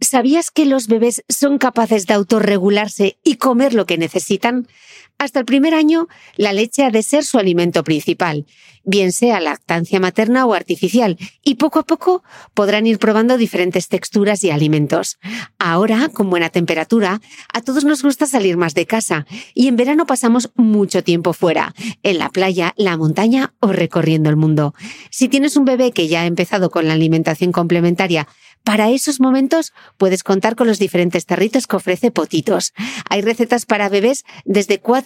¿Sabías que los bebés son capaces de autorregularse y comer lo que necesitan? Hasta el primer año, la leche ha de ser su alimento principal, bien sea lactancia materna o artificial, y poco a poco podrán ir probando diferentes texturas y alimentos. Ahora, con buena temperatura, a todos nos gusta salir más de casa, y en verano pasamos mucho tiempo fuera, en la playa, la montaña o recorriendo el mundo. Si tienes un bebé que ya ha empezado con la alimentación complementaria, para esos momentos puedes contar con los diferentes tarritos que ofrece Potitos. Hay recetas para bebés desde 4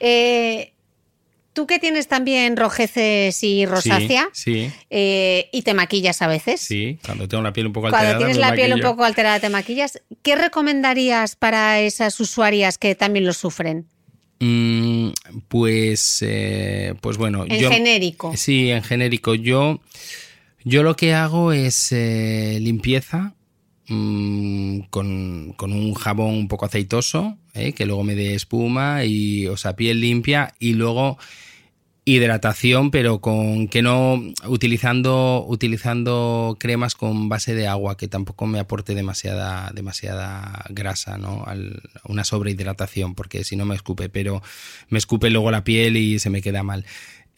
Eh, Tú que tienes también rojeces y rosácea Sí, sí. eh, y te maquillas a veces. Sí, cuando tengo la piel un poco alterada. Cuando tienes la piel un poco alterada te maquillas. ¿Qué recomendarías para esas usuarias que también lo sufren? Mm, pues, eh, pues bueno. En yo, genérico. Sí, en genérico. Yo, yo lo que hago es eh, limpieza mm, con, con un jabón un poco aceitoso, eh, que luego me dé espuma y, o sea, piel limpia y luego hidratación, pero con que no utilizando utilizando cremas con base de agua, que tampoco me aporte demasiada demasiada grasa, ¿no? Al- una sobrehidratación, porque si no me escupe, pero me escupe luego la piel y se me queda mal.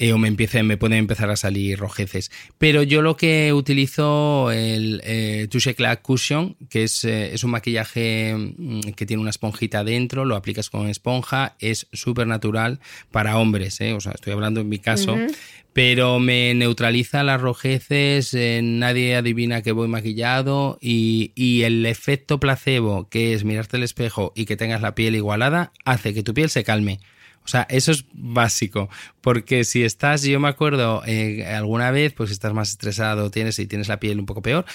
Eh, o me empiece, me pueden empezar a salir rojeces. Pero yo lo que utilizo el eh, Touche Eclat Cushion, que es, eh, es un maquillaje mm, que tiene una esponjita dentro, lo aplicas con esponja, es súper natural para hombres, ¿eh? o sea, estoy hablando en mi caso, pero me neutraliza las rojeces, eh, nadie adivina que voy maquillado y, y el efecto placebo, que es mirarte al espejo y que tengas la piel igualada, hace que tu piel se calme. O sea, eso es básico, porque si estás, yo me acuerdo eh, alguna vez, pues estás más estresado, tienes y tienes la piel un poco peor,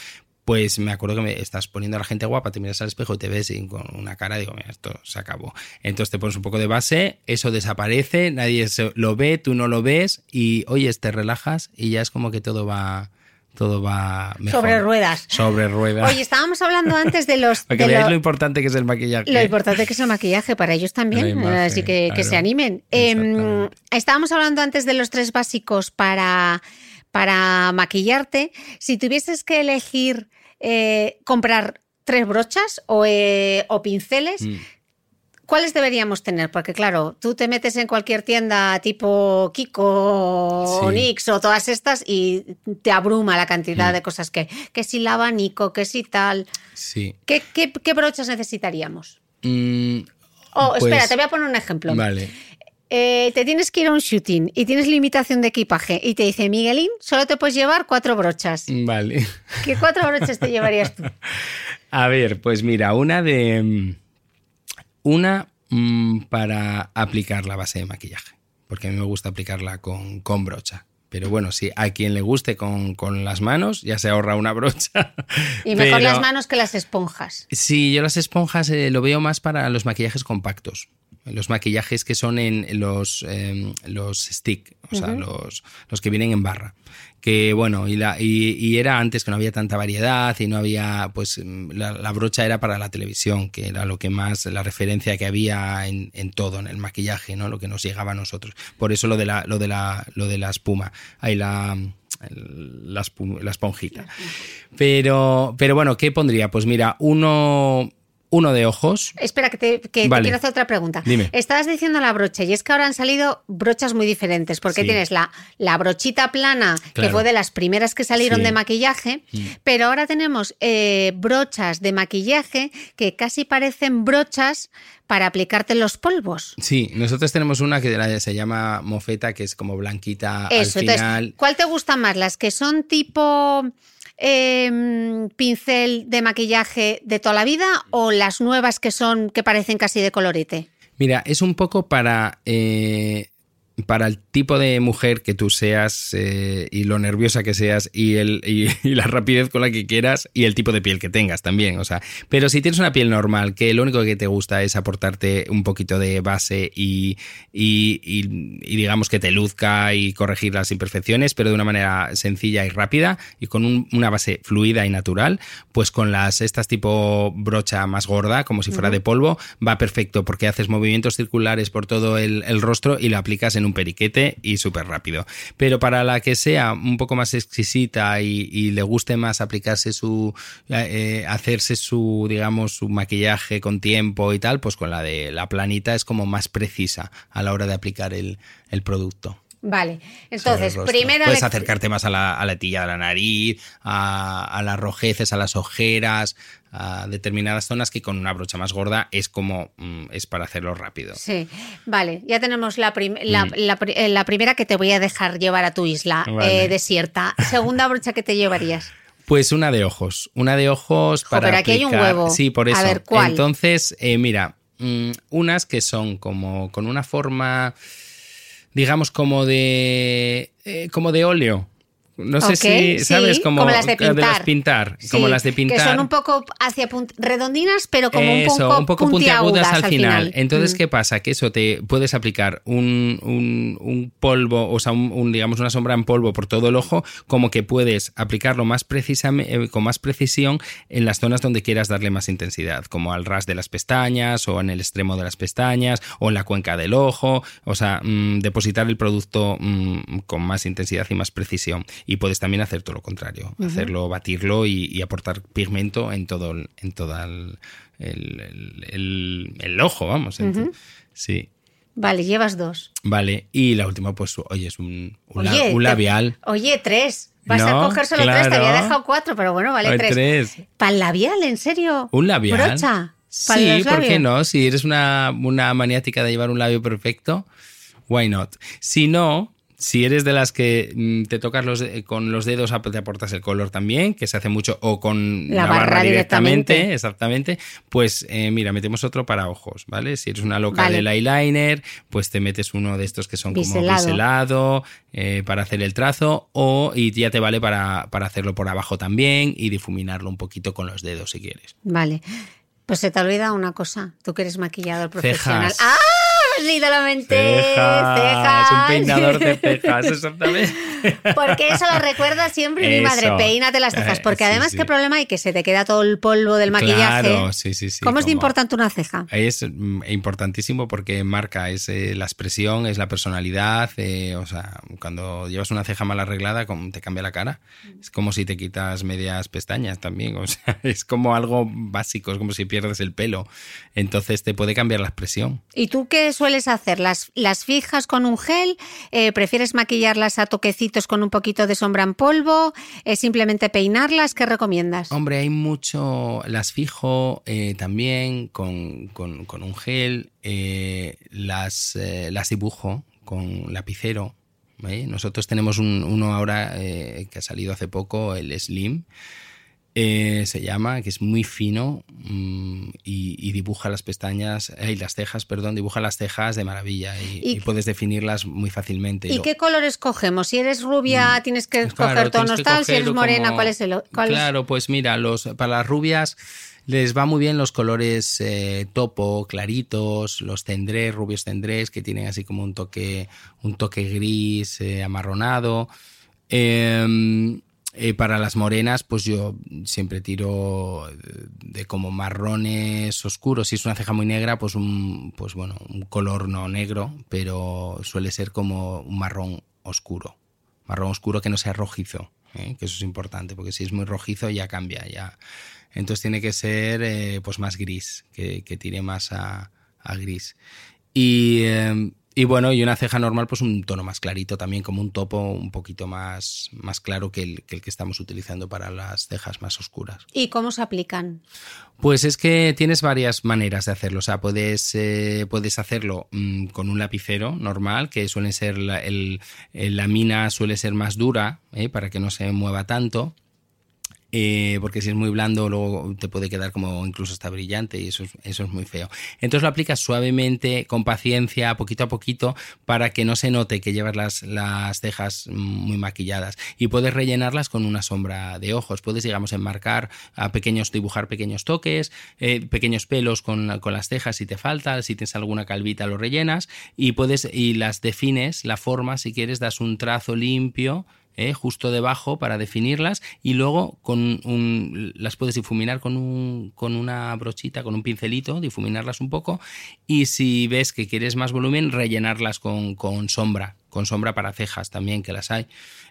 pues me acuerdo que me estás poniendo a la gente guapa, te miras al espejo y te ves y con una cara, digo, mira, esto se acabó. Entonces te pones un poco de base, eso desaparece, nadie lo ve, tú no lo ves y oyes, te relajas y ya es como que todo va, todo va mejor. Sobre ruedas. Sobre ruedas. Oye, estábamos hablando antes de los... [LAUGHS] Para que veáis lo- lo importante que es el maquillaje. Lo importante que es el maquillaje para ellos también, imagen, así que, que se animen. Em, estábamos hablando antes de los tres básicos para, para maquillarte. Si tuvieses que elegir eh, comprar tres brochas o, eh, o pinceles, Mm. ¿Cuáles deberíamos tener? Porque claro, tú te metes en cualquier tienda tipo Kiko o. Nix o todas estas y te abruma la cantidad Mm. de cosas que, que si el abanico, que si tal. Sí. ¿Qué, qué, qué brochas necesitaríamos? Mm, Oh, pues- espera, te voy a poner un ejemplo. Vale. Eh, te tienes que ir a un shooting y tienes limitación de equipaje y te dice, Miguelín, solo te puedes llevar cuatro brochas. Vale. ¿Qué cuatro brochas te llevarías tú? [LAUGHS] A ver, pues mira, una de. Una mm, para aplicar la base de maquillaje. Porque a mí me gusta aplicarla con, con brocha. Pero bueno, si a quien le guste con, con las manos, ya se ahorra una brocha. Y mejor Pero- las manos que las esponjas. Sí, yo las esponjas eh, lo veo más para los maquillajes compactos. Los maquillajes que son en los, eh, los stick, o sea, los, los que vienen en barra. Que bueno, y, la, y, y era antes que no había tanta variedad y no había, pues mm, la, la brocha era para la televisión, que era lo que más, la referencia que había en, en todo, en el maquillaje, ¿no? Lo que nos llegaba a nosotros. Por eso lo de la, lo de la, lo de la espuma. Ahí la, la esponjita. Pero, pero bueno, ¿qué pondría? Pues mira, uno, uno de ojos. Espera, que, te, que te Vale. quiero hacer otra pregunta. Dime. Estabas diciendo la brocha y es que ahora han salido brochas muy diferentes porque Sí. tienes la, la brochita plana, que fue de las primeras que salieron Sí. Mm. de maquillaje, pero ahora tenemos eh, brochas de maquillaje que casi parecen brochas para aplicarte los polvos. Sí, nosotros tenemos una que se llama mofeta, que es como blanquita Eso, al entonces. ¿cuál te gusta más? ¿Las que son tipo em, pincel de maquillaje de toda la vida o las nuevas que son que parecen casi de colorete? Mira, es un poco para. eh, para el tipo de mujer que tú seas eh, y lo nerviosa que seas y, el, [LAUGHS] y, la rapidez con la que quieras y el tipo de piel que tengas también. O sea, pero si tienes una piel normal, que lo único que te gusta es aportarte un poquito de base y, y digamos que te luzca y corregir las imperfecciones, pero de una manera sencilla y rápida y con una base fluida y natural, pues con las estas tipo brocha más gorda, como si fuera de polvo, va perfecto porque haces movimientos circulares por todo el, el rostro y lo aplicas en un periquete y súper rápido. Pero para la que sea un poco más exquisita y, le guste más aplicarse su, eh, hacerse su, digamos, su maquillaje con tiempo y tal, pues con la de la planita es como más precisa a la hora de aplicar el, producto. Vale, entonces, primero... Puedes acercarte más a la, a la tilla de la nariz, a, a, las rojeces, a las ojeras, a determinadas zonas que con una brocha más gorda es como mm, es para hacerlo rápido. Sí, vale, ya tenemos la, mm. eh, la, primera que te voy a dejar llevar a tu isla eh, desierta. Segunda brocha que te llevarías. [LAUGHS] Pues una de ojos, una de ojos para. Pero aquí hay un huevo. Sí, por eso. A ver, ¿cuál? Entonces, eh, mira, mm, unas que son como con una forma, digamos, como de, como de óleo. No sé si, ¿sabes? Como, las de pintar. como las de pintar. Que son un poco hacia redondinas, pero como un poco, un poco puntiagudas, al final. Entonces, mm. ¿qué pasa? Que eso te puedes aplicar un, un, polvo, o sea, un, digamos, una sombra en polvo por todo el ojo, como que puedes aplicarlo más eh, con más precisión en las zonas donde quieras darle más intensidad, como al ras de las pestañas, o en el extremo de las pestañas, o en la cuenca del ojo. O sea, mm, depositar el producto mm, con más intensidad y más precisión y puedes también hacer todo lo contrario, hacerlo, batirlo y, aportar pigmento en todo el, en toda el, ojo, vamos. Sí. Vale, llevas dos. Vale, y la última, pues, oye, es un, labial. oye, tres. Vas a coger solo tres, te había dejado cuatro, pero bueno, vale, tres. tres. ¿Para el labial, en serio? ¿Un labial? ¿Brocha? Sí, ¿por qué no? Si eres una, una maniática de llevar un labio perfecto, why not? Si no, si eres de las que mm, te tocas los, con los dedos, te aportas el color también, que se hace mucho, o con la, barra, directamente, exactamente, pues eh, mira, metemos otro para ojos, ¿vale? Si eres una loca del eyeliner, pues te metes uno de estos que son como biselado eh, para hacer el trazo, o y ya te vale para, para hacerlo por abajo también y difuminarlo un poquito con los dedos si quieres. Vale. Pues se te olvida una cosa, tú que eres maquillador profesional. Cejas. ¡Ah! Leído la mente. Cejas. Es un peinador de cejas, [LAUGHS] exactamente. Porque eso lo recuerda siempre mi madre. Peínate las cejas. Porque eh, además, ¿qué problema hay? Que se te queda todo el polvo del maquillaje. Claro, sí, sí, sí. ¿Cómo es de importante una ceja? Es mm, importantísimo porque marca es eh, la expresión, es la personalidad. Eh, o sea, cuando llevas una ceja mal arreglada, te cambia la cara. Es como si te quitas medias pestañas también. O sea, [LAUGHS] es como algo básico, es como si pierdes el pelo. Entonces te puede cambiar la expresión. ¿Y tú qué sueles hacer? ¿Las, fijas con un gel? ¿Prefieres maquillarlas a toquecitos? con un poquito de sombra en polvo, es simplemente peinarlas, ¿qué recomiendas? Hombre, hay mucho, las fijo eh, también con, un gel, eh, las, eh, las dibujo con lapicero. Nosotros tenemos uno ahora que ha salido hace poco, el Slim, eh, se llama, que es muy fino mm, y, dibuja las pestañas, eh, y las cejas, perdón, dibuja las cejas de maravilla y, puedes definirlas muy fácilmente. ¿Y, qué colores cogemos? Si eres rubia, mm, tienes que escoger tonos tal, si eres morena, ¿cuál es el Claro, pues mira, los, para las rubias les va muy bien los colores eh, topo, claritos, los tendrés, rubios tendrés, que tienen así como un toque, un toque gris, amarronado. Em, eh, para las morenas, pues yo siempre tiro de como marrones oscuros. Si es una ceja muy negra, pues un, pues bueno, un color no negro, pero suele ser como un marrón oscuro. Marrón oscuro que no sea rojizo, ¿eh? que eso es importante, porque si es muy rojizo ya cambia, ya. Entonces tiene que ser eh, pues más gris, que, tire más a, a gris. Y y bueno, y una ceja normal, pues un tono más clarito también, como un topo un poquito más, más claro que el, que estamos utilizando para las cejas más oscuras. ¿Y cómo se aplican? Pues es que tienes varias maneras de hacerlo. O sea, puedes, eh, puedes hacerlo mm, con un lapicero normal, que suele ser la, el, la mina suele ser más dura, eh, para que no se mueva tanto. Eh, porque si es muy blando luego te puede quedar como incluso hasta brillante y eso es, eso es muy feo. Entonces lo aplicas suavemente, con paciencia, poquito a poquito, para que no se note que llevas las, las cejas muy maquilladas y puedes rellenarlas con una sombra de ojos. Puedes, digamos, enmarcar a pequeños, dibujar pequeños toques, eh, pequeños pelos con, con las cejas si te falta, si tienes alguna calvita lo rellenas y puedes y las defines, la forma, si quieres, das un trazo limpio ¿eh? justo debajo para definirlas y luego con un, las puedes difuminar con, un, con una brochita, con un pincelito, difuminarlas un poco y si ves que quieres más volumen, rellenarlas con, con sombra, con sombra para cejas también, que las hay.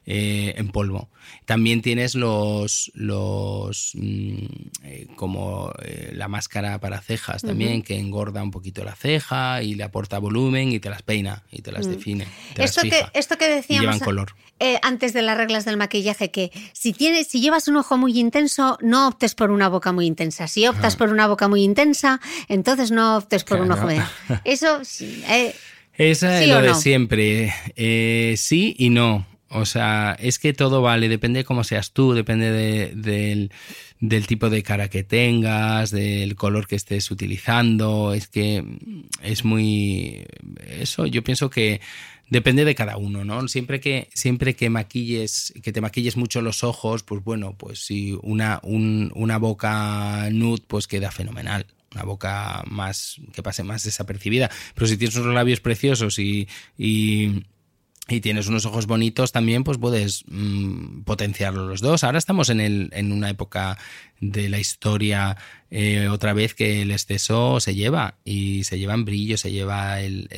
Eh, en polvo. También tienes los, los mm, eh, como eh, la máscara para cejas también, que engorda un poquito la ceja y le aporta volumen y te las peina y te las mm. define. esto, que, esto que decíamos color. antes de las reglas del maquillaje, que si, tienes, si llevas un ojo muy intenso, no optes por una boca muy intensa. Si optas por una boca muy intensa, entonces no optes por un ojo. [LAUGHS] Eso... Esa es lo de siempre. sí y no. O sea, es que todo vale, depende de cómo seas tú, depende del, tipo de cara que tengas, del color que estés utilizando. Es que es muy. Eso, yo pienso que depende de cada uno, ¿no? Siempre que, siempre que maquilles, que te maquilles mucho los ojos, pues bueno, pues si una, una boca nude, pues queda fenomenal una boca más que pase más desapercibida. Pero si tienes unos labios preciosos y, y tienes unos ojos bonitos también, pues puedes mm, potenciarlo los dos. Ahora estamos en, el, en una época de la historia eh, otra vez que el exceso se lleva y se lleva en brillo, se lleva el,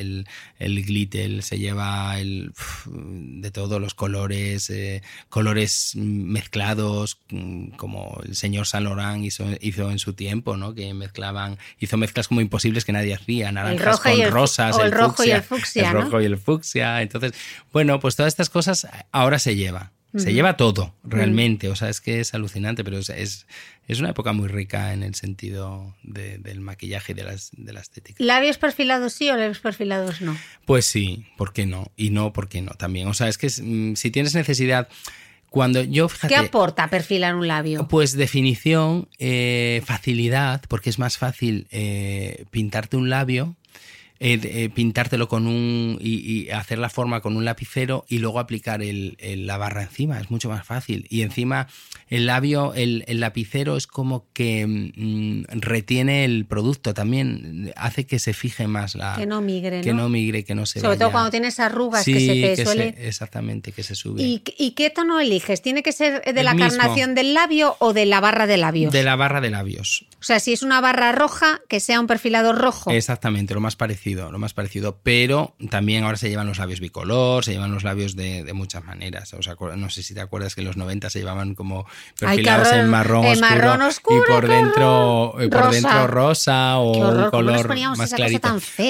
el, glitter, se lleva el de todos los colores, eh, colores mezclados mm, como el señor Saint Laurent hizo, hizo, en su tiempo, ¿no? que mezclaban, hizo mezclas como imposibles que nadie hacía, naranjas con rosas, el, rojo y el fucsia, el rojo y el fucsia. Entonces, bueno, pues todas estas cosas ahora se lleva. Se lleva todo, realmente. O sea, es que es alucinante, pero es, es, una época muy rica en el sentido del maquillaje y de, las, de la estética. ¿Labios perfilados sí o labios perfilados no? Pues sí, ¿por qué no? Y no, ¿por qué no? También. O sea, es que mm, si tienes necesidad. Cuando yo, ¿Qué aporta perfilar un labio? Pues definición, eh, facilidad, porque es más fácil eh, pintarte un labio eh, eh, pintártelo con un y, hacer la forma con un lapicero y luego aplicar el, la barra encima. Es mucho más fácil. Y encima el labio el, lapicero es como que mm, retiene el producto también hace que se fije más la que no migre que no, migre que no se sobre todo cuando tienes arrugas que se te suele exactamente que se sube. ¿Y, qué tono eliges tiene que ser de la carnación del labio o de la barra de labios de la barra de labios. O sea si es una barra roja que sea un perfilado rojo. Exactamente lo más parecido lo más parecido, pero también ahora se llevan los labios bicolor, se llevan los labios de, muchas maneras. O sea, no sé si te acuerdas que en los 90 se llevaban como perfilados en marrón, oscuro, y por dentro por rosa. dentro rosa o un color más clarito.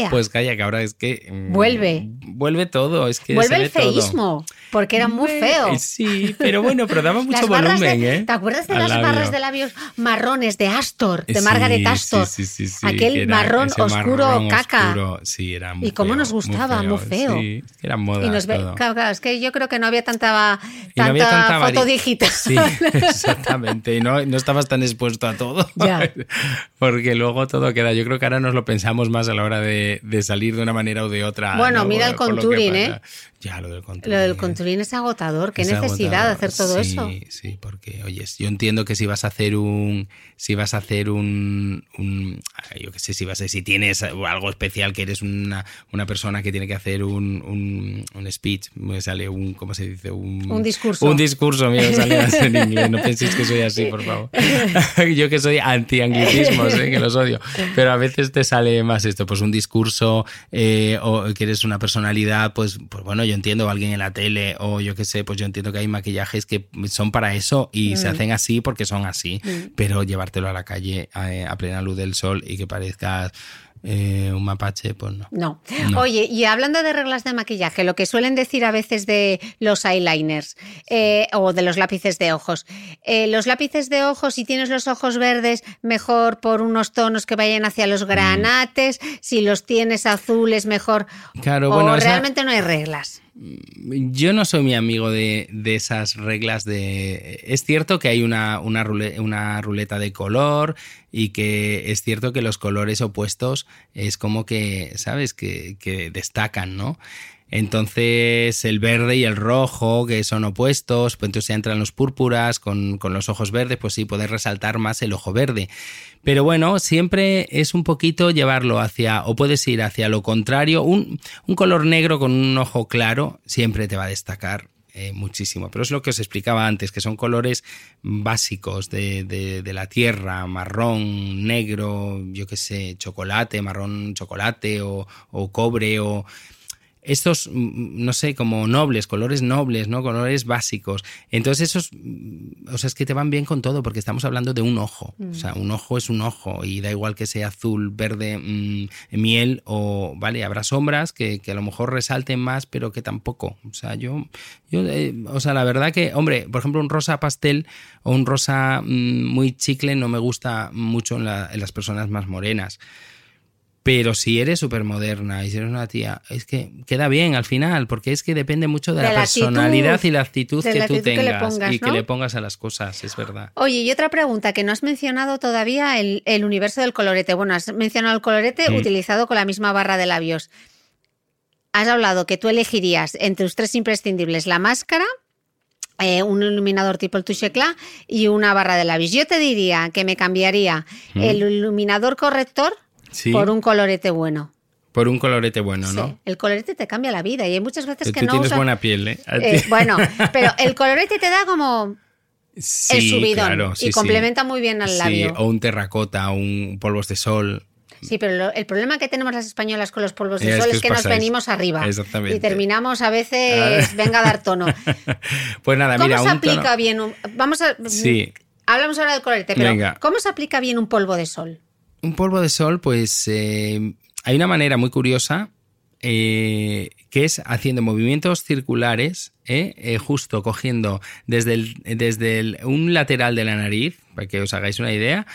Pues calla que ahora es que mm, vuelve. Vuelve todo, es que vuelve el feísmo, porque era muy feo. Sí, pero bueno, pero daba [LAUGHS] mucho volumen, ¿eh? ¿Te acuerdas de las barras de labios marrones de Astor, de Margaret Astor? Sí, sí, sí, Aquel marrón oscuro caca sí, era muy Y cómo nos gustaba, muy feo. Sí, eran modas. Y nos Claro, es que yo creo que no había tanta, tanta, foto digital. Sí, [LAUGHS] exactamente. Y no, no estabas tan expuesto a todo. Ya. [LAUGHS] Porque luego todo queda. Yo creo que ahora nos lo pensamos más a la hora de, de salir de una manera o de otra. Bueno, mira el contouring, ¿eh? Ya, lo del contouring. Lo del contouring es agotador. Qué necesidad de hacer todo eso. Sí, sí, porque, oye, yo entiendo que si vas a hacer un. Si vas a hacer un. un yo qué sé, si vas a, si tienes algo especial que eres una, una persona que tiene que hacer un, un, un, speech, me sale un, ¿cómo se dice? Un, un discurso. Un discurso, mira, sale en [LAUGHS] inglés, no penséis que soy así, por favor. [LAUGHS] yo que soy anti-anglicismos, ¿eh? que los odio, pero a veces te sale más esto, pues un discurso eh, o que eres una personalidad, pues, pues bueno, yo entiendo a alguien en la tele o yo qué sé, pues yo entiendo que hay maquillajes que son para eso y se mm. hacen así porque son así, mm. pero llevártelo a la calle a, a plena luz del sol y que parezcas eh, un mapache, pues no. no. Oye, y hablando de reglas de maquillaje, lo que suelen decir a veces de los eyeliners eh, o de los lápices de ojos. Eh, los lápices de ojos, si tienes los ojos verdes, mejor por unos tonos que vayan hacia los mm. granates. Si los tienes azules, mejor. Claro, o bueno. realmente no hay reglas. Yo no soy mi amigo de, esas reglas de... Es cierto que hay una, una, ruleta de color y que es cierto que los colores opuestos es como que, ¿sabes? Que, que destacan, ¿no? Entonces el verde y el rojo, que son opuestos, pues entonces entran los púrpuras con, los ojos verdes, pues sí, puedes resaltar más el ojo verde. Pero bueno, siempre es un poquito llevarlo hacia, o puedes ir hacia lo contrario, un, color negro con un ojo claro siempre te va a destacar eh, muchísimo. Pero es lo que os explicaba antes, que son colores básicos de, de, la tierra, marrón, negro, yo qué sé, chocolate, marrón chocolate o, o cobre o estos, mm, no sé, como nobles, colores nobles, ¿no? Colores básicos. Entonces esos, mm, o sea, es que te van bien con todo porque estamos hablando de un ojo. O sea, un ojo es un ojo y da igual que sea azul, verde, mm, miel o, vale, habrá sombras que, a lo mejor resalten más, pero que tampoco. O sea, yo, yo eh, o sea, la verdad que, hombre, por ejemplo, un rosa pastel o un rosa muy chicle no me gusta mucho en las personas más morenas. Pero si eres súper moderna y si eres una tía, es que queda bien al final, porque es que depende mucho de, la, personalidad y la actitud que tú tengas y que le pongas a las cosas, es verdad. Oye, y otra pregunta que no has mencionado todavía, el, universo del colorete. Bueno, has mencionado el colorete utilizado con la misma barra de labios. Has hablado que tú elegirías entre tus tres imprescindibles la máscara, eh, un iluminador tipo el Touche y una barra de labios. Yo te diría que me cambiaría el iluminador corrector por un colorete bueno. Por un colorete bueno, ¿no? El colorete te cambia la vida y hay muchas veces que tú no. Tienes buena piel, ¿eh? ¿eh? Bueno, pero el [LAUGHS] colorete te da como. el subidón y complementa muy bien al labio. o un terracota, un polvos de sol. Sí, pero el problema que tenemos las españolas con los polvos de sol es que, nos venimos arriba. Y terminamos a veces, venga a dar tono. [LAUGHS] pues nada, mira. ¿Cómo se aplica bien un, Vamos a. Sí. Hablamos ahora del colorete, pero ¿cómo se aplica bien un polvo de sol? Un polvo de sol, pues eh, hay una manera muy curiosa eh, que es haciendo movimientos circulares, eh, justo cogiendo desde, desde un lateral de la nariz, para que os hagáis una idea,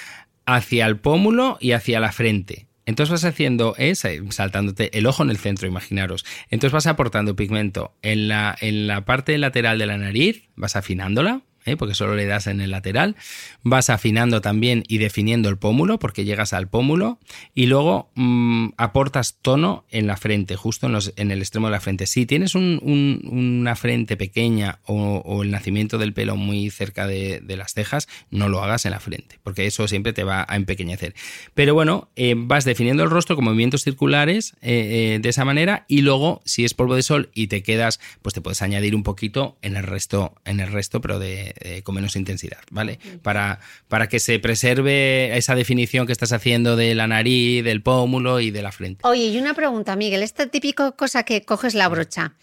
hacia el pómulo y hacia la frente. Entonces vas haciendo es saltándote el ojo en el centro, imaginaros. Entonces vas aportando pigmento en la, en la parte lateral de la nariz, vas afinándola, ¿eh? porque solo le das en el lateral. Vas afinando también y definiendo el pómulo, porque llegas al pómulo. Y luego mm, aportas tono en la frente, justo en, los, en, el extremo de la frente. Si tienes una frente pequeña o, el nacimiento del pelo muy cerca de, las cejas, no lo hagas en la frente, porque eso siempre te va a empequeñecer. Pero bueno, eh, vas definiendo el rostro con movimientos circulares eh, de esa manera y luego, si es polvo de sol y te quedas, pues te puedes añadir un poquito en el resto, en el resto, pero de, eh, con menos intensidad, ¿vale? Para, para que se preserve esa definición que estás haciendo de la nariz, del pómulo y de la frente. Oye, y una pregunta, Miguel, esta típica cosa que coges la brocha.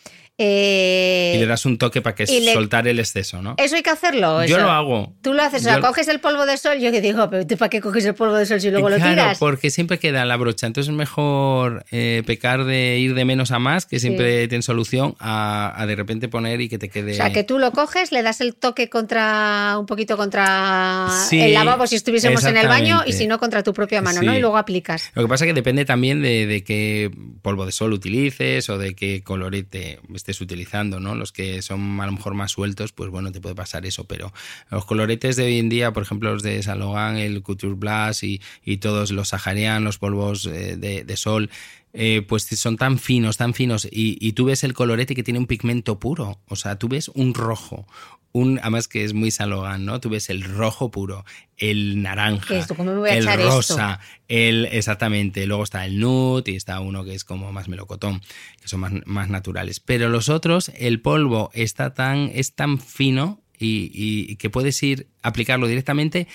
Eh, y le das un toque para que soltar el exceso, ¿no? Eso hay que hacerlo. Yo lo hago. Tú lo haces, o sea, coges el polvo de sol. Yo que digo, pero ¿tú para qué coges el polvo de sol si luego lo tiras? porque siempre queda la brocha. Entonces es mejor eh, pecar de ir de menos a más, que siempre tiene solución, a, de repente poner y que te quede. O sea, que tú lo coges, le das el toque contra un poquito contra el lavabo si estuviésemos en el baño y si no contra tu propia mano, ¿no? Y luego aplicas. Lo que pasa es que depende también de, de qué polvo de sol utilices o de qué colorete utilizando, ¿no? Los que son a lo mejor más sueltos, pues bueno, te puede pasar eso, pero los coloretes de hoy en día, por ejemplo, los de Salogan, el Couture Blast y, todos los Saharian, los polvos eh, de, sol, eh, pues son tan finos, tan finos, y, tú ves el colorete que tiene un pigmento puro, o sea, tú ves un rojo, un, además que es muy Salogan, ¿no? Tú ves el rojo puro, el naranja, el rosa, el exactamente. Luego está el nude y está uno que es como más melocotón, que son más, más naturales. Pero los otros, el polvo está tan, es tan fino y, y, que puedes ir aplicarlo directamente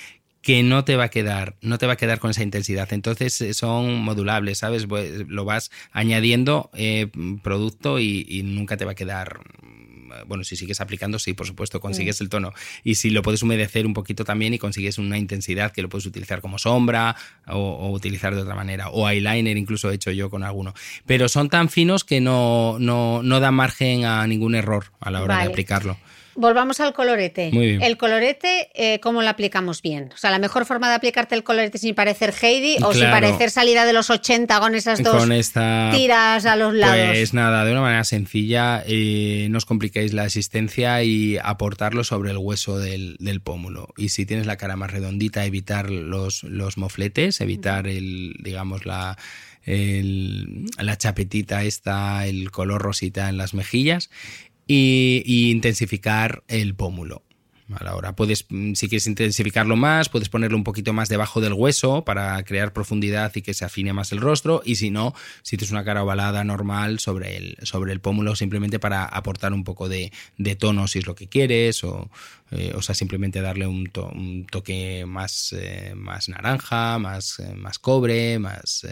que no te va a quedar, no te va a quedar con esa intensidad. Entonces eh, son modulables, ¿sabes? Pues, lo vas añadiendo eh, producto y, y, nunca te va a quedar bueno, si sigues aplicando, sí, por supuesto, consigues mm. el tono. Y si lo puedes humedecer un poquito también y consigues una intensidad que lo puedes utilizar como sombra o, utilizar de otra manera. O eyeliner, incluso he hecho yo con alguno. Pero son tan finos que no, no, no dan margen a ningún error a la hora de aplicarlo. Volvamos al colorete. Muy bien. El colorete, eh, ¿cómo lo aplicamos bien? O sea, la mejor forma de aplicarte el colorete sin parecer Heidi o sin parecer salida de los 80 con esas dos Con esta tiras a los lados. Pues nada, de una manera sencilla, eh, no os compliquéis la existencia y aportarlo sobre el hueso del, del pómulo. Y si tienes la cara más redondita, evitar los, los mofletes, evitar el, digamos, la, el- la chapetita esta, el color rosita en las mejillas y, y intensificar el pómulo. A la hora. Puedes, mm, si quieres intensificarlo más, puedes ponerlo un poquito más debajo del hueso para crear profundidad y que se afine más el rostro. Y si no, si tienes una cara ovalada normal sobre el, sobre el pómulo, simplemente para aportar un poco de, tono si es lo que quieres, o, eh, o sea, simplemente darle un, to- un toque más, eh, más naranja, más, eh, más cobre, más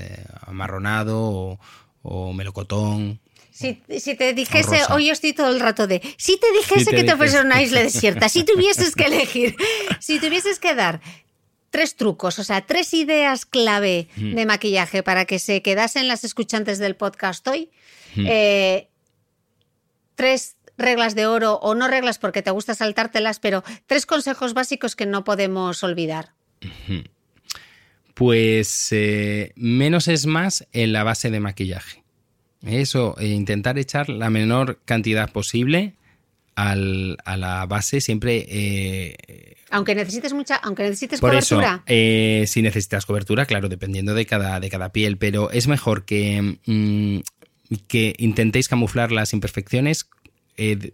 amarronado o melocotón. Si, si te dijese, rosa. hoy estoy todo el rato de, si te dijese Si te que te fuese dijese. una isla [LAUGHS] desierta, si tuvieses que elegir, si tuvieses que dar tres trucos, o sea, tres ideas clave Mm. de maquillaje para que se quedasen las escuchantes del podcast hoy, eh, tres reglas de oro, o no reglas porque te gusta saltártelas, pero tres consejos básicos que no podemos olvidar. Pues eh, menos es más en la base de maquillaje. Eso, e intentar echar la menor cantidad posible al- a la base, siempre eh, Aunque necesites mucha, aunque necesites por cobertura. eso, eh, si necesitas cobertura, claro, dependiendo de cada, de cada piel, pero es mejor que, mm, que intentéis camuflar las imperfecciones eh, de-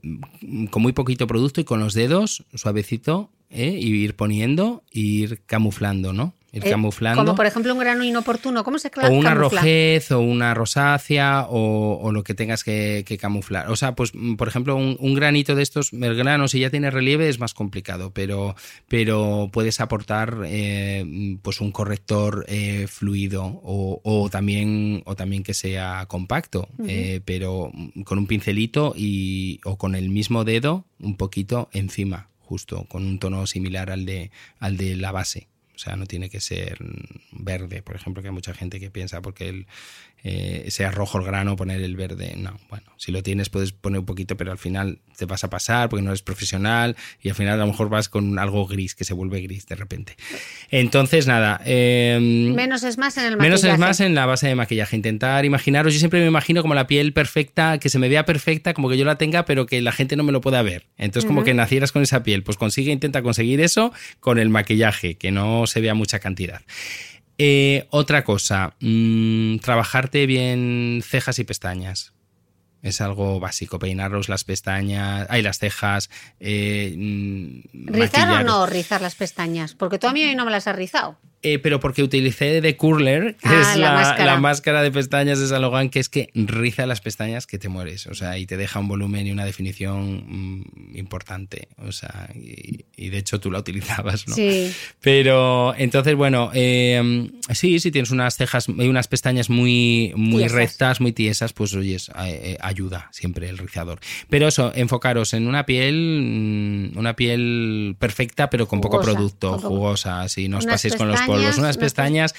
con muy poquito producto y con los dedos, suavecito, eh, y ir poniendo, ir camuflando, ¿no? Ir Eh, camuflando. Como por ejemplo un grano inoportuno. ¿Cómo se cla- O una camufla? rojez, o una rosácea, o, o lo que tengas que, que camuflar. O sea, pues, mm, por ejemplo, un, un granito de estos, el grano, si ya tiene relieve, es más complicado, pero, pero puedes aportar eh, pues un corrector eh, fluido o, o también, o también que sea compacto, pero mm, con un pincelito y, o con el mismo dedo un poquito encima, justo, con un tono similar al de, al de la base. O sea, no tiene que ser verde, por ejemplo, que hay mucha gente que piensa porque el, eh, sea rojo el grano poner el verde. No, bueno, si lo tienes puedes poner un poquito, pero al final te vas a pasar porque no eres profesional y al final a lo mejor vas con algo gris que se vuelve gris de repente. Entonces, nada. eh, Menos es más en el maquillaje. Menos es más en la base de maquillaje. Intentar imaginaros, yo siempre me imagino como la piel perfecta, que se me vea perfecta, como que yo la tenga, pero que la gente no me lo pueda ver. Entonces, como que nacieras con esa piel. Pues consigue, intenta conseguir eso con el maquillaje, que no se vea mucha cantidad. Eh, otra cosa, mm, trabajarte bien cejas y pestañas. Es algo básico, peinaros las pestañas, hay las cejas. Eh, mm, ¿Rizar o no rizar las pestañas? Porque tú a mí hoy no me las has rizado. Eh, pero porque utilicé de Curler, que Ah, es la la, máscara. la máscara de pestañas de Salogan, que es que riza las pestañas que te mueres, o sea, y te deja un volumen y una definición mm, importante, o sea, y, y de hecho tú la utilizabas, ¿no? Sí. Pero entonces, bueno, eh, sí, si tienes unas cejas y unas pestañas muy, muy Tiesas. rectas, muy tiesas, pues oyes, eh, ayuda siempre el rizador. Pero eso, enfocaros en una piel, mm, una piel perfecta, pero con poco producto, jugosa, así no os paséis con los polvos. Unas pestañas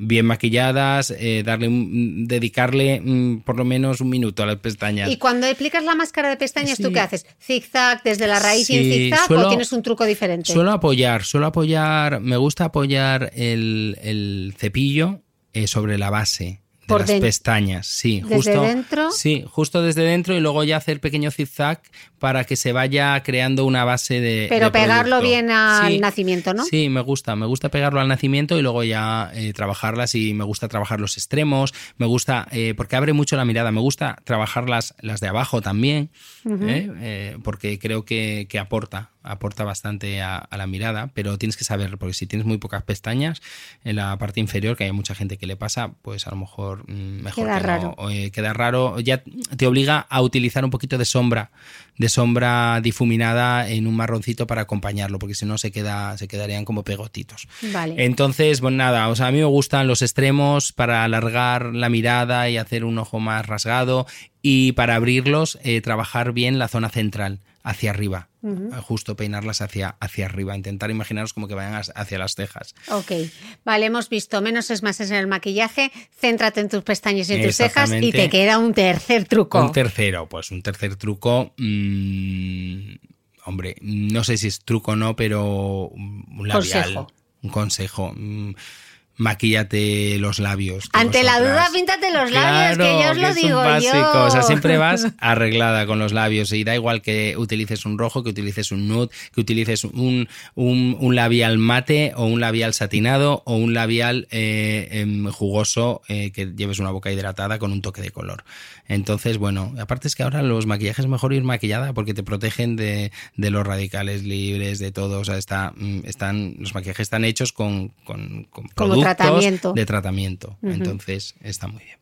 bien maquilladas, eh, darle un- dedicarle mm, por lo menos un minuto a las pestañas. Y cuando aplicas la máscara de pestañas, ¿tú Sí. qué haces? ¿Zigzag desde la raíz y en Sí, zigzag suelo- o tienes un truco diferente? Suelo apoyar, suelo apoyar, me gusta apoyar el, el cepillo eh, sobre la base Por las pestañas, sí, ¿Desde justo dentro? Sí, justo desde dentro y luego ya hacer pequeño zigzag para que se vaya creando una base de Pero de pegarlo producto. bien al Sí, nacimiento, ¿no? Sí, me gusta, me gusta pegarlo al nacimiento y luego ya eh, trabajarlas y me gusta trabajar los extremos, me gusta, eh, porque abre mucho la mirada, me gusta trabajar las, las de abajo también. Eh, porque creo que, que aporta, aporta bastante a, a la mirada, pero tienes que saber, porque si tienes muy pocas pestañas en la parte inferior, que hay mucha gente que le pasa, pues a lo mejor mm, mejor Queda que raro. no, eh, queda raro, ya te obliga a utilizar un poquito de sombra, de sombra difuminada en un marroncito para acompañarlo, porque si no se queda, se quedarían como pegotitos. Vale. Entonces, bueno, nada, o sea, a mí me gustan los extremos para alargar la mirada y hacer un ojo más rasgado y para abrirlos, eh, trabajar bien la zona central, hacia arriba, Eh, justo peinarlas hacia, hacia arriba, intentar imaginaros como que vayan hacia las cejas. Ok, vale, hemos visto menos es más en el maquillaje, céntrate en tus pestañas y en tus cejas y te queda un tercer truco. Un tercero, pues un tercer truco. mm, hombre, no sé si es truco o no, pero un labial. Consejo. Un consejo. mm, Maquíllate los labios. Ante la duda, píntate los labios, que yo os lo es un digo básico. yo. O sea, siempre vas arreglada con los labios y da igual que utilices un rojo, que utilices un nude, que utilices un, un- un labial mate o un labial satinado o un labial eh, em, jugoso eh, que lleves una boca hidratada con un toque de color. Entonces, bueno, aparte es que ahora los maquillajes es mejor ir maquillada porque te protegen de, de los radicales libres, de todo. O sea, está, mm, están, los maquillajes están hechos con, con, con productos tratamiento. de tratamiento. Entonces, está muy bien.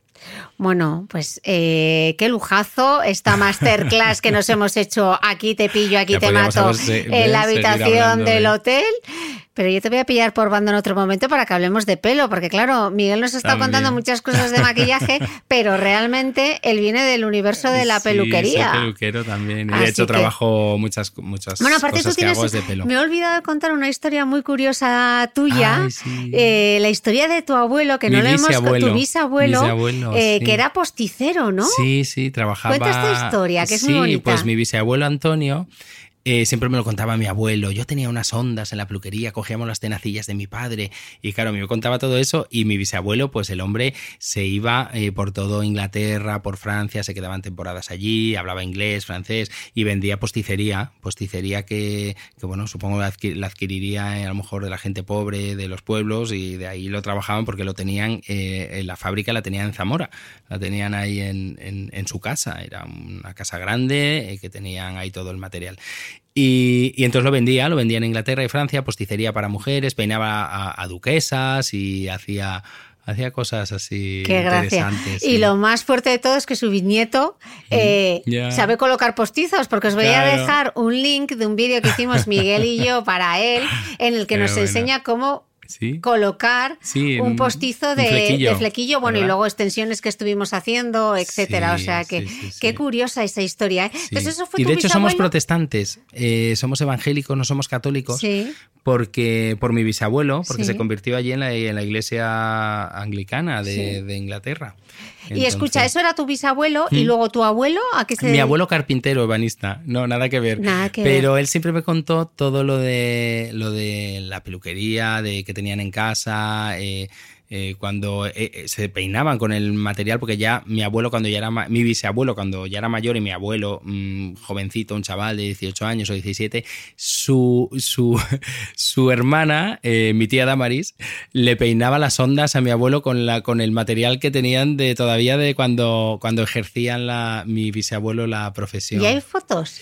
Bueno, pues eh, qué lujazo esta [LAUGHS] masterclass que nos hemos hecho aquí te pillo, aquí Ya te mato en la habitación del de- hotel. Pero yo te voy a pillar por banda en otro momento para que hablemos de pelo, porque claro, Miguel nos está También. contando muchas cosas de maquillaje, [LAUGHS] pero realmente él viene del universo de la Sí, peluquería. soy peluquero también. Y Así de hecho, que- trabajo muchas, muchas Bueno, aparte tú cosas que tienes. hago es de pelo. Me he olvidado de contar una historia muy curiosa tuya. Ay, sí. Eh, la historia de tu abuelo, que Mi no le hemos tu bisabuelo, Bisabuelo, eh, sí. que era posticero, ¿no? Sí, sí, trabajaba. Cuenta esta historia, que es sí, muy bonita. pues mi bisabuelo Antonio. Eh, siempre me lo contaba mi abuelo. Yo tenía unas ondas en la peluquería, cogíamos las tenacillas de mi padre. Y claro, me contaba todo eso. Y mi bisabuelo, pues el hombre se iba eh, por todo Inglaterra, por Francia, se quedaban temporadas allí, hablaba inglés, francés y vendía posticería. Posticería que, bueno, supongo la, la adquiriría eh, a lo mejor de la gente pobre de los pueblos y de ahí lo trabajaban porque lo tenían, eh, en la fábrica la tenían en Zamora, la tenían ahí en, en- en su casa, era una casa grande que tenían ahí todo el material. Y, y entonces lo vendía, lo vendía en Inglaterra y Francia, posticería para mujeres, peinaba a, a duquesas y hacía, hacía cosas así Qué gracia. interesantes. Y sí. lo más fuerte de todo es que su bisnieto eh, sabe colocar postizos, porque os voy a dejar un link de un vídeo que hicimos Miguel y yo para él, en el que Qué nos bueno. enseña cómo Sí. colocar Sí, un postizo un de flequillo, de flequillo, bueno, y luego extensiones que estuvimos haciendo, etcétera. o sea que qué curiosa esa historia. ¿eh? Sí. Entonces, eso fue y de hecho somos protestantes, eh, somos evangélicos, no somos católicos, porque por mi bisabuelo, porque se convirtió allí en la, en la iglesia anglicana de Inglaterra. Y escucha, eso era tu bisabuelo y luego tu abuelo, ¿a qué se Mi abuelo carpintero, ebanista, no, nada que ver. Nada que Pero él siempre me contó todo lo de lo de la peluquería, de que tenían en casa, eh, eh, cuando eh, eh, se peinaban con el material, porque ya mi abuelo cuando ya era mi bisabuelo cuando ya era mayor y mi abuelo mm, jovencito, un chaval de 18 años o 17, su su, [LAUGHS] su hermana, eh, mi tía Damaris, le peinaba las ondas a mi abuelo con la con el material que tenían de todavía de cuando cuando ejercían la mi bisabuelo la profesión. ¿Y hay fotos?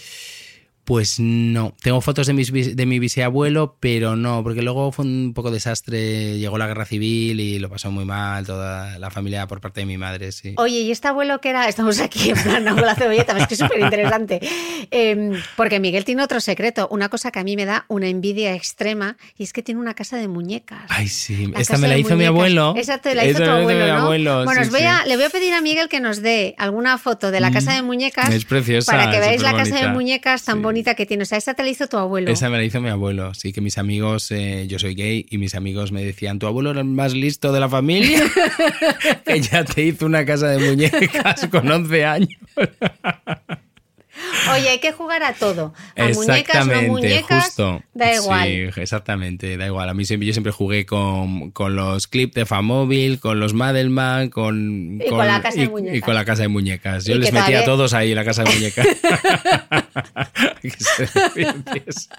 Pues no, tengo fotos de, mis, de mi bisabuelo, pero no, porque luego fue un poco desastre, llegó la guerra civil y lo pasó muy mal toda la familia por parte de mi madre, sí. Oye, ¿y este abuelo que era? Estamos aquí en plan con la cebolleta, es que es súper interesante. porque Miguel tiene otro secreto, una cosa que a mí me da una envidia extrema, y es que tiene una casa de muñecas. Ay, sí, La esta me la hizo mi abuelo. Exacto, la hizo Esta tu abuelo, mi ¿no? abuelo, bueno, sí, os voy sí. a, le voy a pedir a Miguel que nos dé alguna foto de la casa de muñecas. Es preciosa, Para que veáis la casa de muñecas tan Sí. bonita que tiene. O sea, esa te la hizo tu abuelo. Esa me la hizo mi abuelo, sí, que mis amigos, eh, yo soy gay y mis amigos me decían, tu abuelo era el más listo de la familia, [LAUGHS] que ya te hizo una casa de muñecas con 11 años. Oye, hay que jugar a todo. A muñecas, no muñecas, justo. da igual. Sí, exactamente, da igual. A mí siempre, yo siempre jugué con, con los clips de Famóvil, con los Madelman, con, Y con la casa de y- muñecas. y con la casa de muñecas. Yo Y les metía todavía- a todos ahí en la casa de muñecas. [LAUGHS] [LAUGHS] Que se divirtiesen.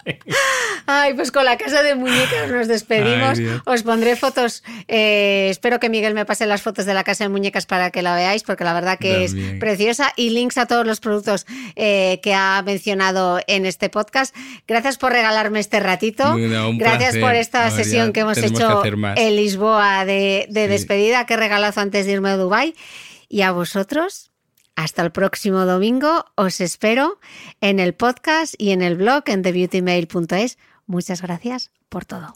Ay, pues con la casa de muñecas nos despedimos. Ay. Os pondré fotos. eh, espero que Miguel me pase las fotos de la casa de muñecas para que la veáis, porque la verdad que También. es preciosa. Y links a todos los productos eh, que ha mencionado en este podcast. Gracias por regalarme este ratito. Gracias placer. por esta Ahora sesión que hemos hecho que en Lisboa de, de Sí. despedida. Qué regalazo antes de irme a Dubai Y a vosotros. Hasta el próximo domingo. Os espero en el podcast y en el blog en thebeautymail.es. Muchas gracias por todo.